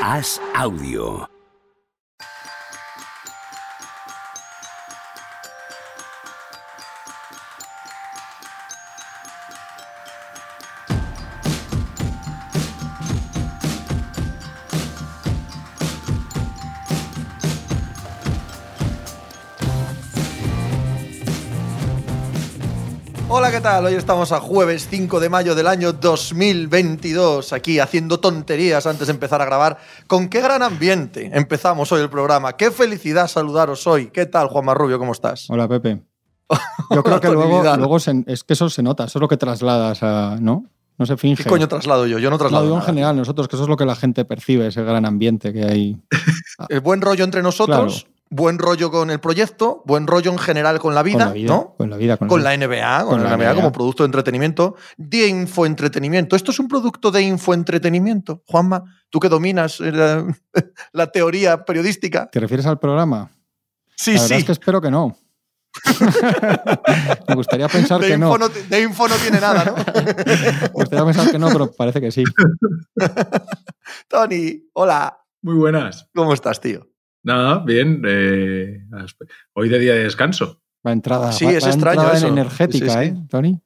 Haz audio. ¿Qué tal? Hoy estamos a jueves 5 de mayo del año 2022, aquí haciendo tonterías antes de empezar a grabar. ¿Con qué gran ambiente empezamos hoy el programa? Qué felicidad saludaros hoy. ¿Qué tal, Juan Marrubio? ¿Cómo estás? Hola, Pepe. Yo creo que luego, luego se- es que eso se nota, eso es lo que trasladas a. ¿No? No se finge. ¿Qué coño traslado yo? Yo no traslado digo en nada. general, nosotros, que eso es lo que la gente percibe, ese gran ambiente que hay. El buen rollo entre nosotros, buen rollo con el proyecto, buen rollo en general con la vida, con la vida, ¿no? Con la vida, con, Con la NBA, con, Con la la NBA, NBA. como producto de entretenimiento, de infoentretenimiento. ¿Esto es un producto de infoentretenimiento? Juanma, tú que dominas eh, la, la teoría periodística. ¿Te refieres al programa? Sí, la verdad sí. es que espero que no. Me gustaría pensar de, que info no. no. de info no tiene nada, ¿no? Me gustaría pensar que no, pero parece que sí. Tony, hola. Muy buenas. ¿Cómo estás, tío? Nada, bien. eh, hoy de día de descanso. Va entrada, Sí, va- es va extraño entrada eso. energética, Sí, sí. ¿eh, Tony?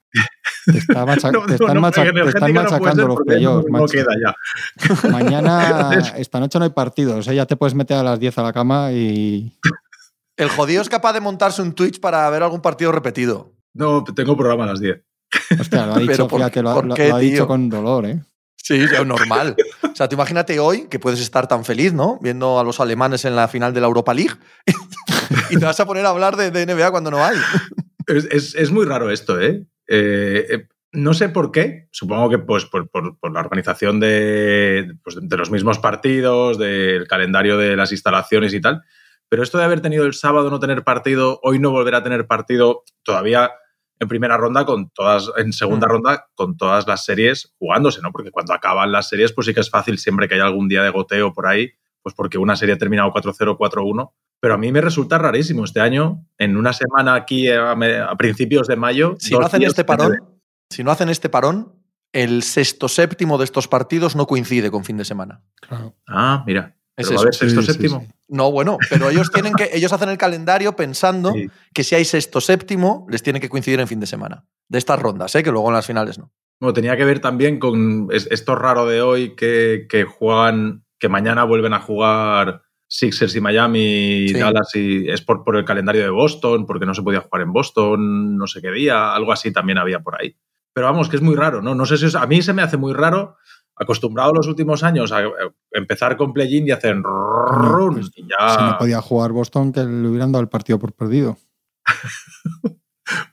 Te, está macha- No, te no, están, te están machacando los playoffs, no, queda ya. Mañana, esta noche no hay partidos, ¿eh? ya te puedes meter a las 10 a la cama y. El jodido es capaz de montarse un Twitch para ver algún partido repetido. No, tengo programa a las 10. Hostia, lo ha Pero dicho, ¿por fíjate, qué- lo, ha- por lo- qué, lo ha dicho con dolor, ¿eh? Sí, normal. O sea, tú imagínate hoy que puedes estar tan feliz, ¿no? Viendo a los alemanes en la final de la Europa League y te vas a poner a hablar de, de NBA cuando no hay. Es, es- es muy raro esto, ¿eh? Eh, eh, no sé por qué. Supongo que pues, por, por- por la organización de, pues, de los mismos partidos, del calendario de las instalaciones y tal. Pero esto de haber tenido el sábado no tener partido, hoy no volver a tener partido, todavía en primera ronda con todas, en segunda Mm. ronda con todas las series jugándose, ¿no? Porque cuando acaban las series, pues sí que es fácil siempre que haya algún día de goteo por ahí, pues porque una serie ha terminado 4-0, 4-1. Pero a mí me resulta rarísimo este año, en una semana aquí a, me- a principios de mayo. Si no hacen este de- parón, si no hacen este parón, el sexto séptimo de estos partidos no coincide con fin de semana. Claro. Ah, mira. Es Pero va a eso. haber sexto, Sí, séptimo. sí. No, bueno, pero ellos tienen que ellos hacen el calendario pensando Sí. que si hay sexto séptimo les tiene que coincidir en fin de semana de estas rondas, ¿eh? que luego en las finales no. Bueno, tenía que ver también con es- esto raro de hoy que, que juegan, que mañana vuelven a jugar Sixers y Miami y Sí. Dallas y es por, por el calendario de Boston, porque no se podía jugar en Boston, no sé qué día, algo así también había por ahí. Pero vamos, que es muy raro, ¿no? No sé si es- a mí se me hace muy raro, acostumbrado los últimos años a, a empezar con play-in y hacer run, pues, y ya, Si no podía jugar Boston, que le hubieran dado el partido por perdido.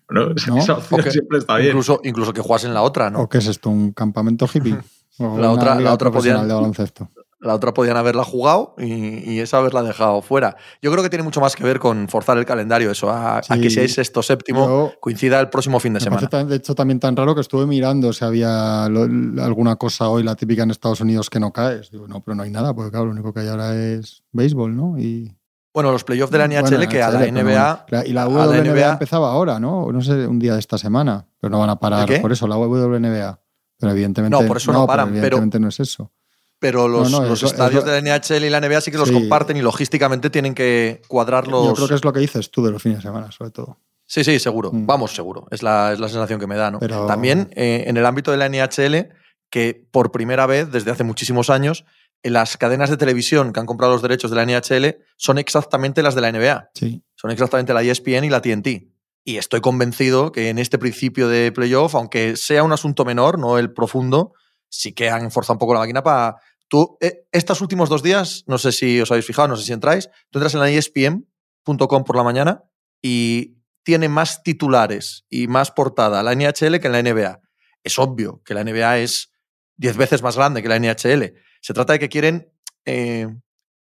bueno, ¿no? esa opción que- siempre está bien. Incluso, incluso que jugasen la otra, ¿no? ¿O qué es esto? ¿Un campamento hippie? ¿O La otra- la otra podían- de baloncesto? La otra podían haberla jugado y, y esa haberla dejado fuera. Yo creo que tiene mucho más que ver con forzar el calendario, eso, a, a Sí. que si hay sexto séptimo Yo- coincida el próximo fin de semana. tan- de hecho, también tan raro que estuve mirando si había lo- alguna cosa hoy, la típica en Estados Unidos, que no caes. Digo, no, pero no hay nada, porque claro, lo único que hay ahora es béisbol, ¿no? Y, Bueno, los playoffs de la NHL Bueno, que a la NBA. bueno. Y la a WNBA empezaba ahora, ¿no? No sé, un día de esta semana. Pero no van a parar qué? por eso, la WNBA. Pero evidentemente No, por eso no paran, pero- evidentemente no es eso. Pero los, No, no, los es lo- es estadios lo- de la NHL y la NBA sí que los Sí. comparten y logísticamente tienen que cuadrar los. Yo creo que es lo que dices tú de los fines de semana, sobre todo. Sí, sí, seguro. Mm. Vamos, seguro. Es la, es la sensación que me da, ¿no? Pero- También eh, en el ámbito de la NHL, que por primera vez desde hace muchísimos años, eh, las cadenas de televisión que han comprado los derechos de la NHL son exactamente las de la NBA. Sí. Son exactamente la ESPN y la TNT. Y estoy convencido que en este principio de playoff, aunque sea un asunto menor, no el profundo, sí que han forzado un poco la máquina para. Tú, eh, estos últimos dos días, no sé si os habéis fijado, no sé si entráis, tú entras en la ESPN.com por la mañana y tiene más titulares y más portada la NHL que en la NBA. Es obvio que la NBA es 10 veces más grande que la NHL. Se trata de que quieren eh,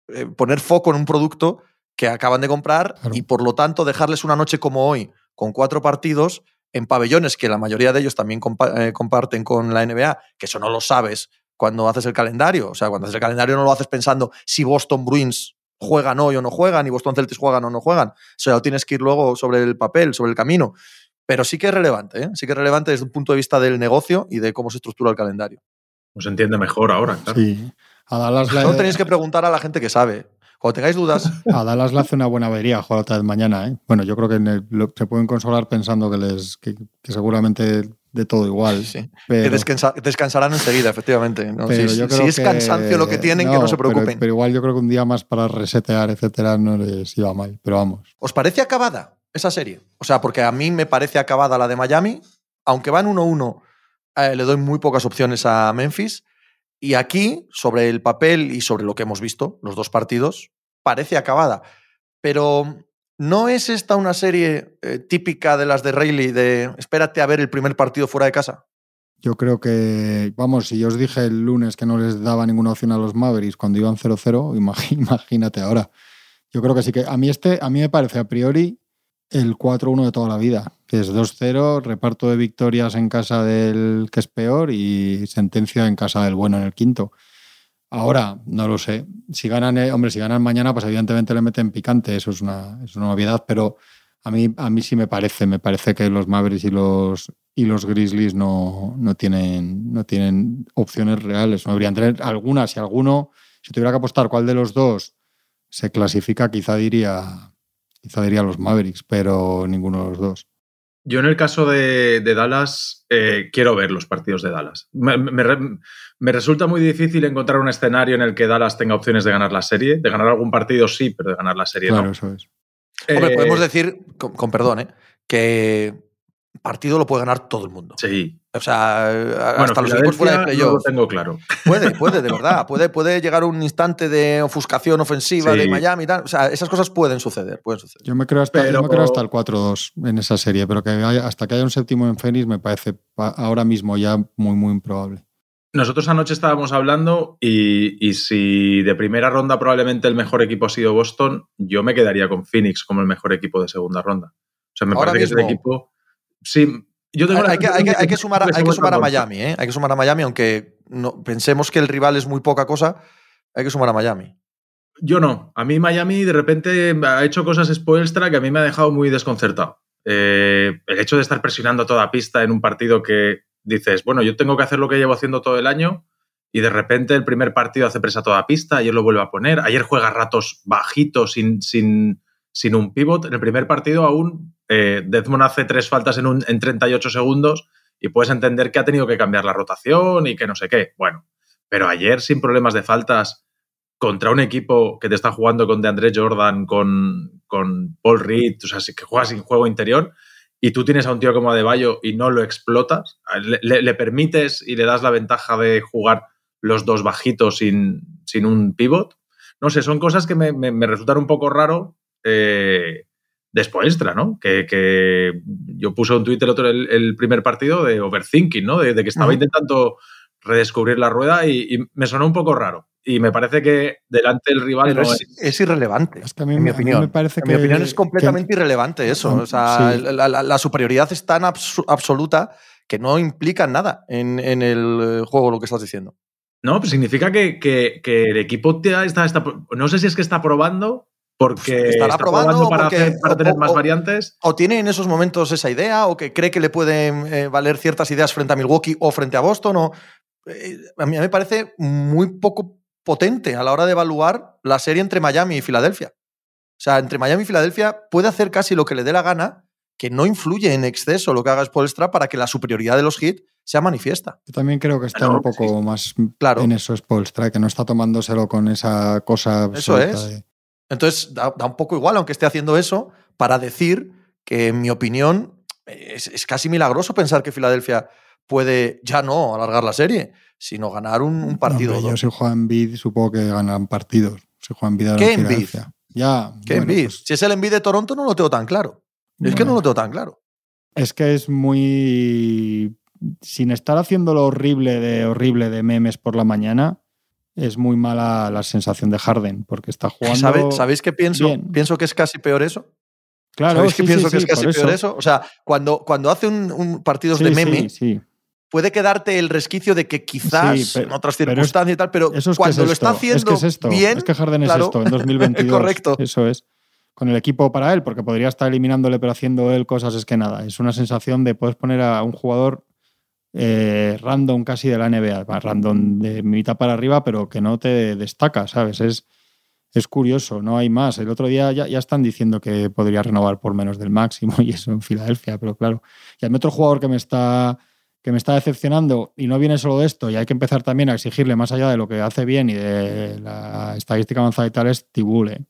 eh, poner foco en un producto que acaban de comprar Claro. y por lo tanto dejarles una noche como hoy con cuatro partidos en pabellones que la mayoría de ellos también compa- eh, comparten con la NBA, que eso no lo sabes cuando haces el calendario. O sea, cuando haces el calendario no lo haces pensando si Boston Bruins juegan hoy o no juegan y Boston Celtics juegan o no juegan. O sea, lo tienes que ir luego sobre el papel, sobre el camino. Pero sí que es relevante, ¿eh? sí que es relevante desde un punto de vista del negocio y de cómo se estructura el calendario. Pues se entiende mejor ahora, claro. Sí. A Dallas, no tenéis que preguntar a la gente que sabe. Cuando tengáis dudas. A Dallas le hace una buena avería jugar otra vez mañana. ¿eh? Bueno, yo creo que se pueden consolar pensando que les que, seguramente de todo igual. Que descansarán enseguida, efectivamente. si, es cansancio lo que tienen, que no se preocupen. Pero, igual yo creo que un día más para resetear, etcétera, no les iba mal. Pero vamos. ¿Os parece acabada esa serie? O sea, porque a mí me parece acabada la de Miami. Aunque van 1-1, eh, le doy muy pocas opciones a Memphis. Y aquí, sobre el papel y sobre lo que hemos visto, los dos partidos, parece acabada. Pero ¿no es esta una serie eh, típica de las de Rayleigh de espérate a ver el primer partido fuera de casa? Yo creo que, vamos, si yo os dije el lunes que no les daba ninguna opción a los Mavericks cuando iban 0-0, imagínate ahora. Yo creo que sí que a mí este, a mí me parece a priori el 4-1 de toda la vida, que es 2-0, reparto de victorias en casa del que es peor y sentencia en casa del bueno en el quinto. Ahora, no lo sé. Si ganan, eh, hombre, si ganan mañana, pues evidentemente le meten picante, eso es una, es una novedad, pero a mí, a mí sí me parece, me parece que los Mavericks y los, y los Grizzlies no, no, tienen, no tienen opciones reales. No deberían tener algunas, si alguno, si tuviera que apostar cuál de los dos se clasifica, quizá diría Quizá diría los Mavericks, pero ninguno de los dos. Yo en el caso de, Dallas eh, quiero ver los partidos de Dallas. Me, resulta muy difícil encontrar un escenario en el que Dallas tenga opciones de ganar la serie. De ganar algún partido sí, pero de ganar la serie no. Claro, eso es. Hombre, podemos decir, con, con perdón, ¿eh? que partido lo puede ganar todo el mundo. Sí. O sea, hasta los equipos fuera de playoff. lo tengo claro. Puede, puede, de verdad. Puede, puede llegar un instante de ofuscación ofensiva de Miami y tal. O sea, esas cosas pueden suceder, pueden suceder. Yo me creo hasta, pero... me creo hasta el 4-2 en esa serie, pero que hasta que haya un séptimo en Phoenix me parece ahora mismo ya muy, muy improbable. Nosotros anoche estábamos hablando y, y, si de primera ronda probablemente el mejor equipo ha sido Boston, yo me quedaría con Phoenix como el mejor equipo de segunda ronda. O sea, me parece que es el equipo Sí, yo tengo hay, que, hay, que, sumar, hay que sumar a Miami, ¿eh? Hay que sumar a Miami, aunque no, pensemos que el rival es muy poca cosa, hay que sumar a Miami. Yo no. A mí Miami de repente ha hecho cosas Spoelstra que a mí me ha dejado muy desconcertado. Eh, el hecho de estar presionando toda pista en un partido que dices, bueno, yo tengo que hacer lo que llevo haciendo todo el año y de repente el primer partido hace presa toda pista, ayer lo vuelve a poner, ayer juega ratos bajitos sin, sin, sin un pivot. En el primer partido aún eh, Desmond hace tres faltas en, un, en 38 segundos y puedes entender que ha tenido que cambiar la rotación y que no sé qué. Bueno, pero ayer sin problemas de faltas contra un equipo que te está jugando con DeAndre Jordan, con, con Paul Reed, o sea, que juega sin juego interior y tú tienes a un tío como Adebayo y no lo explotas, le, permites y le das la ventaja de jugar los dos bajitos sin, sin un pivot. No sé, son cosas que me, me resultan un poco raro eh, después extra, ¿no? Que, yo puse un Twitter otro el, primer partido de overthinking, ¿no? De, que estaba intentando redescubrir la rueda y, me sonó un poco raro. Y me parece que delante del rival no es, irrelevante. Es que a mí, en mi opinión. me parece que, mi opinión es completamente irrelevante eso. O sea, la, superioridad es tan absoluta que no implica nada en, el juego lo que estás diciendo. No, pues significa que, el equipo está, está, no sé si es que está probando porque estará probando, para, tener más variantes. O tiene en esos momentos esa idea, o que cree que le pueden eh, valer ciertas ideas frente a Milwaukee o frente a Boston. O, eh, a, mí, me parece muy poco potente a la hora de evaluar la serie entre Miami y Filadelfia. O sea, entre Miami y Filadelfia puede hacer casi lo que le dé la gana, que no influye en exceso lo que haga Spolstra para que la superioridad de los hits sea manifiesta. Yo también creo que está un poco más claro. en eso Spolstra, que no está tomándoselo con esa cosa. Eso es. Entonces, da, un poco igual, aunque esté haciendo eso, para decir que, en mi opinión, es, casi milagroso pensar que Filadelfia puede ya no alargar la serie, sino ganar un, partido. yo si juega Bid, supongo que ganarán partidos. Si juega Bid ¿Qué Envid? Ya. ¿Qué pues Si es el Envid de Toronto, no lo tengo tan claro. Es que no lo tengo tan claro. Es que es muy. Sin estar haciendo lo horrible de horrible de memes por la mañana, es muy mala la sensación de Harden, porque está jugando. ¿Sabéis qué pienso? Pienso que es casi peor eso. Claro, ¿Sabéis qué pienso que es casi peor eso? O sea, cuando, cuando hace un, partidos de meme, puede quedarte el resquicio de que quizás en otras circunstancias y tal, pero cuando lo está haciendo es que es esto, bien. Es que Harden es esto en 2022. Correcto. Eso es. Con el equipo para él, porque podría estar eliminándole, pero haciendo él cosas, es que nada. Es una sensación de puedes poner a un jugador eh, random casi de la NBA, random de mitad para arriba, pero que no te destaca, ¿sabes? Es, es curioso, no hay más. El otro día ya, ya, están diciendo que podría renovar por menos del máximo y eso en Filadelfia, pero claro. Y hay otro jugador que me está que me está decepcionando y no viene solo de esto y hay que empezar también a exigirle más allá de lo que hace bien y de la estadística avanzada y tal es Tibule.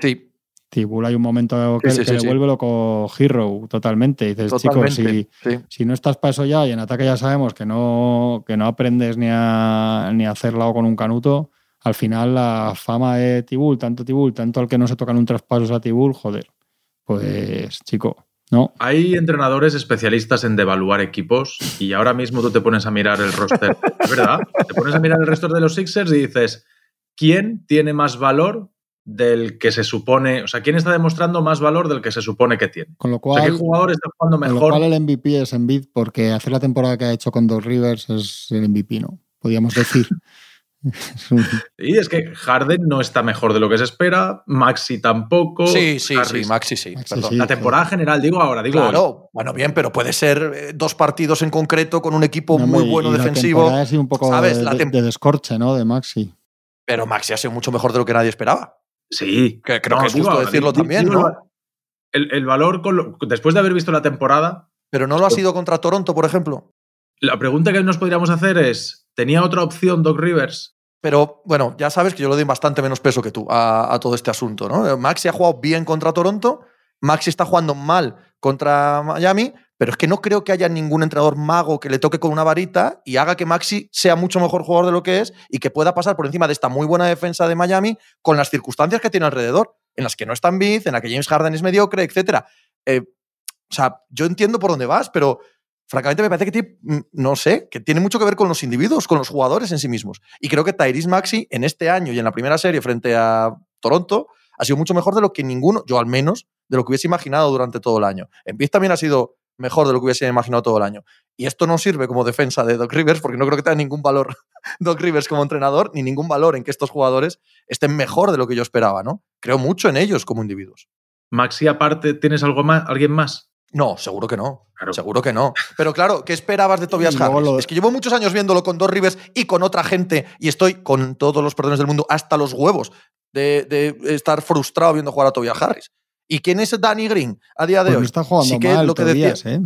Sí. Tibule hay un momento que, sí, sí, le vuelve loco Hero totalmente. Y dices, chicos, si, si, no estás para eso ya y en ataque ya sabemos que no, que no aprendes ni a, ni a hacer lado con un canuto, al final la fama de Tibul, tanto Tibul, tanto al que no se tocan un traspaso a Tibul, joder, pues chico, ¿no? Hay entrenadores especialistas en devaluar equipos y ahora mismo tú te pones a mirar el roster, ¿es verdad? Te pones a mirar el roster de los Sixers y dices, ¿quién tiene más valor del que se supone, o sea, quién está demostrando más valor del que se supone que tiene? Con lo cual, o sea, ¿qué jugador está jugando mejor? Con lo cual el MVP es Embiid porque hacer la temporada que ha hecho con Doc Rivers es el MVP, ¿no? Podríamos decir. y es que Harden no está mejor de lo que se espera, Maxi tampoco. Sí, sí, Harris. sí, Maxi sí. Maxi sí la temporada claro. general, digo ahora, digo. Claro, bueno, bien, pero puede ser eh, dos partidos en concreto con un equipo No, muy y- bueno y la defensivo. temporada ha sido un poco ¿sabes? de, La de descorche, ¿no? De Maxi. Pero Maxi ha sido mucho mejor de lo que nadie esperaba. Sí. Que creo No, que es digo justo decirlo también, digo ¿no? El, el valor, con lo- después de haber visto la temporada, Pero no lo ha sido contra Toronto, por ejemplo. la pregunta que nos podríamos hacer es: ¿tenía otra opción Doc Rivers? Pero bueno, ya sabes que yo le doy bastante menos peso que tú a, a todo este asunto, ¿no? Maxi ha jugado bien contra Toronto, Maxi está jugando mal contra Miami, pero es que no creo que haya ningún entrenador mago que le toque con una varita y haga que Maxi sea mucho mejor jugador de lo que es y que pueda pasar por encima de esta muy buena defensa de Miami con las circunstancias que tiene alrededor, en las que no está en Biz, en la que James Harden es mediocre, etc. Eh, o sea, yo entiendo por dónde vas, pero francamente me parece que tiene, mm, no sé, que tiene mucho que ver con los individuos, con los jugadores en sí mismos. Y creo que Tyrese Maxi en este año y en la primera serie frente a Toronto ha sido mucho mejor de lo que ninguno, yo al menos, de lo que hubiese imaginado durante todo el año. En Biz también ha sido mejor de lo que hubiese imaginado todo el año. Y esto no sirve como defensa de Doc Rivers, porque no creo que tenga ningún valor Doc Rivers como entrenador, ni ningún valor en que estos jugadores estén mejor de lo que yo esperaba, ¿no? Creo mucho en ellos como individuos. Maxi, aparte, ¿tienes algo más, alguien más? No, seguro que no. Claro. Seguro que no. Pero claro, ¿qué esperabas de Tobias luego Harris? lo- Es que llevo muchos años viéndolo con dos Rivers y con otra gente y estoy con todos los perdones del mundo hasta los huevos de, de estar frustrado viendo jugar a Tobias Harris. ¿Y quién es Danny Green a día de Pues no hoy? está jugando Sí que mal lo que Tobías, decía- ¿eh?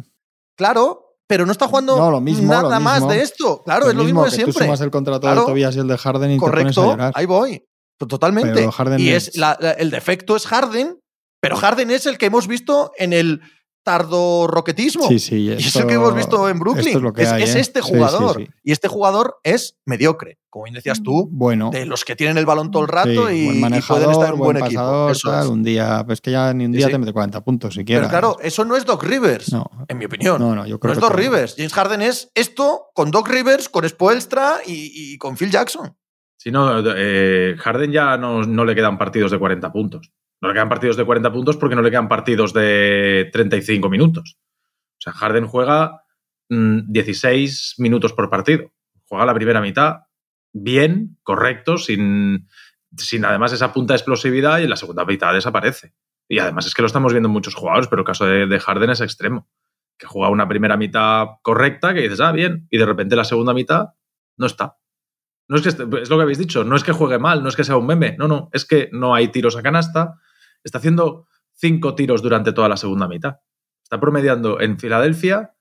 Claro, pero no está jugando No, lo mismo, nada lo más mismo. de esto. Claro, es lo mismo de que siempre. Tú sumas el contrato Claro. de Tobías y el de Harden y te pones a Correcto, ahí voy. Totalmente. Pero Harden y es- es la- la- el defecto es Harden, pero Harden es el que hemos visto en el tardo roquetismo. Sí, sí. Y esto- eso que hemos visto en Brooklyn. es lo que es, hay, es ¿eh? este Sí, sí, jugador. sí. Y este jugador es mediocre. Como bien decías tú, Bueno. de los que tienen el balón todo el rato sí, y, y pueden estar en un buen, buen equipo. pasador, Eso tal, es. un día, pues que ya ni un día sí. te mete 40 puntos siquiera. Pero claro, eso no es Doc Rivers, no, en mi opinión. no, no, yo No creo es que Doc Rivers. James Harden es esto con Doc Rivers, con Spoelstra y, y con Phil Jackson. Si no, eh, Harden ya no, no le quedan partidos de 40 puntos. No le quedan partidos de 40 puntos porque no le quedan partidos de 35 minutos. O sea, Harden juega mm, 16 minutos por partido. Juega la primera mitad bien, correcto, sin, sin además esa punta de explosividad y en la segunda mitad desaparece. Y además es que lo estamos viendo en muchos jugadores, pero el caso de, de Harden es extremo. Que juega una primera mitad correcta, que dices, ah, bien, y de repente la segunda mitad no está. No es que es lo que habéis dicho, no es que juegue mal, no es que sea un meme, no, no, es que no hay tiros a canasta. Está haciendo cinco tiros durante toda la segunda mitad. Está promediando en Filadelfia,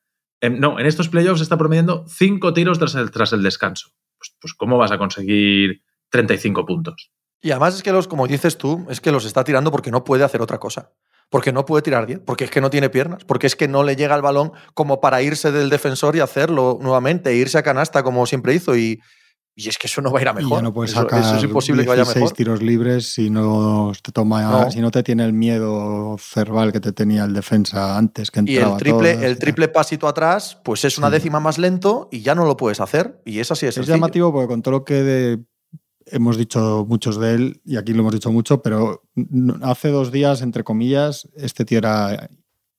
no, en estos playoffs está promediando cinco tiros tras el, tras el descanso. Pues, pues, ¿cómo vas a conseguir 35 puntos? Y además es que los, como dices tú, es que los está tirando porque no puede hacer otra cosa. Porque no puede tirar 10, porque es que no tiene piernas, porque es que no le llega el balón como para irse del defensor y hacerlo nuevamente, e irse a canasta como siempre hizo. Y, y es que eso no va a ir a Y mejor. ya no puedes eso, sacar eso es imposible que vaya 16 mejor. tiros libres si no te toma, No. si no te tiene el miedo cerval que te tenía el defensa antes que Y entraba el triple, todas, el triple pasito atrás, pues es una Sí. décima más lento y ya no lo puedes hacer. Y es así Es sencillo. llamativo porque con todo lo que de- hemos dicho muchos de él, y aquí lo hemos dicho mucho, pero hace dos días, entre comillas, este tío era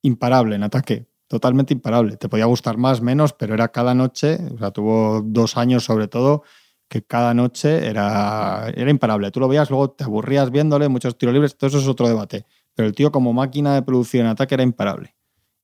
imparable en ataque, totalmente imparable. Te podía gustar más, menos, pero era cada noche, o sea, tuvo dos años sobre todo, que cada noche era, era imparable. Tú lo veías, luego te aburrías viéndole, muchos tiros libres, todo eso es otro debate. Pero el tío como máquina de producción en ataque era imparable.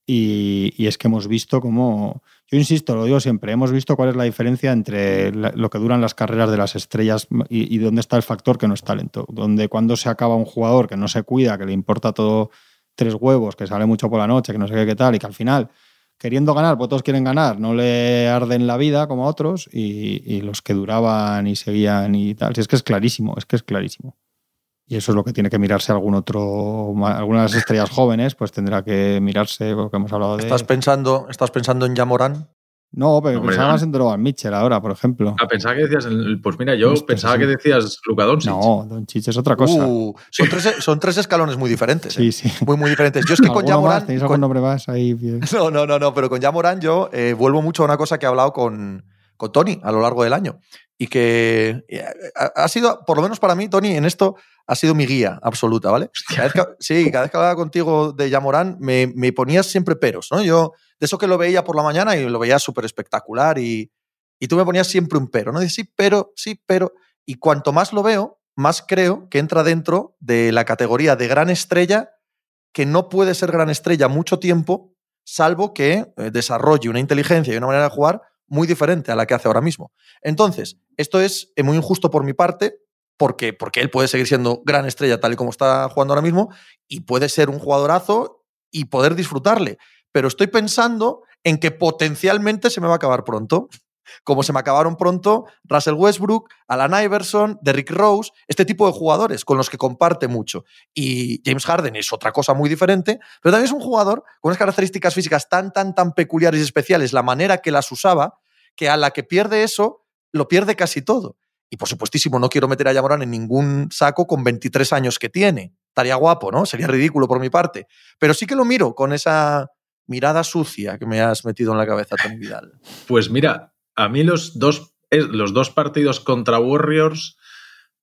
Y, y es que hemos visto cómo, yo insisto, lo digo siempre, hemos visto cuál es la diferencia entre lo que duran las carreras de las estrellas y, y dónde está el factor que no es talento. Donde cuando se acaba un jugador que no se cuida, que le importa todo tres huevos, que sale mucho por la noche, que no sé qué, qué tal, y que al final, queriendo ganar, pues todos quieren ganar, no le arden la vida como a otros, y, los que duraban y seguían y tal. Si es que es clarísimo, es que es clarísimo. Y eso es lo que tiene que mirarse algún otro, algunas estrellas jóvenes, pues tendrá que mirarse, porque hemos hablado de. ¿Estás pensando, ¿Estás pensando en Yamorán? No, pero Hombre, pensaba no. más en Donovan Mitchell ahora, por ejemplo. Ah, pensaba que decías, el- pues mira, yo pensaba sí. que decías Luka Doncic. No, Don Chich es otra cosa. Uh, son, tres, son tres escalones muy diferentes. sí, ¿eh? sí. Muy, muy diferentes. Yo es que con. Yamorán. ¿Tenéis algún con- nombre más ahí? No, no, no, no, pero con Yamorán yo eh, vuelvo mucho a una cosa que he hablado con, con Tony a lo largo del año. Y que eh, ha, sido, por lo menos para mí, Tony, en esto ha sido mi guía absoluta, ¿vale? Cada vez que, sí, cada vez que hablaba contigo de Yamorán me, me ponías siempre peros, ¿no? Yo, de eso que lo veía por la mañana y lo veía súper espectacular y, y tú me ponías siempre un pero, ¿no? Dices, sí, pero, sí, pero. Y cuanto más lo veo, más creo que entra dentro de la categoría de gran estrella que no puede ser gran estrella mucho tiempo, salvo que eh, desarrolle una inteligencia y una manera de jugar muy diferente a la que hace ahora mismo. Entonces, esto es eh, muy injusto por mi parte, porque, porque él puede seguir siendo gran estrella tal y como está jugando ahora mismo, y puede ser un jugadorazo y poder disfrutarle. Pero estoy pensando en que potencialmente se me va a acabar pronto. Como se me acabaron pronto Russell Westbrook, Alan Iverson, Derrick Rose, este tipo de jugadores con los que comparte mucho. Y James Harden es otra cosa muy diferente, pero también es un jugador con unas características físicas tan, tan, tan peculiares y especiales, la manera que las usaba, que a la que pierde eso, lo pierde casi todo. Y por supuestísimo, no quiero meter a Yamorán en ningún saco con 23 años que tiene. Estaría guapo, ¿no? Sería ridículo por mi parte. Pero sí que lo miro con esa mirada sucia que me has metido en la cabeza, Tony Vidal. Pues mira, a mí los dos, los dos partidos contra Warriors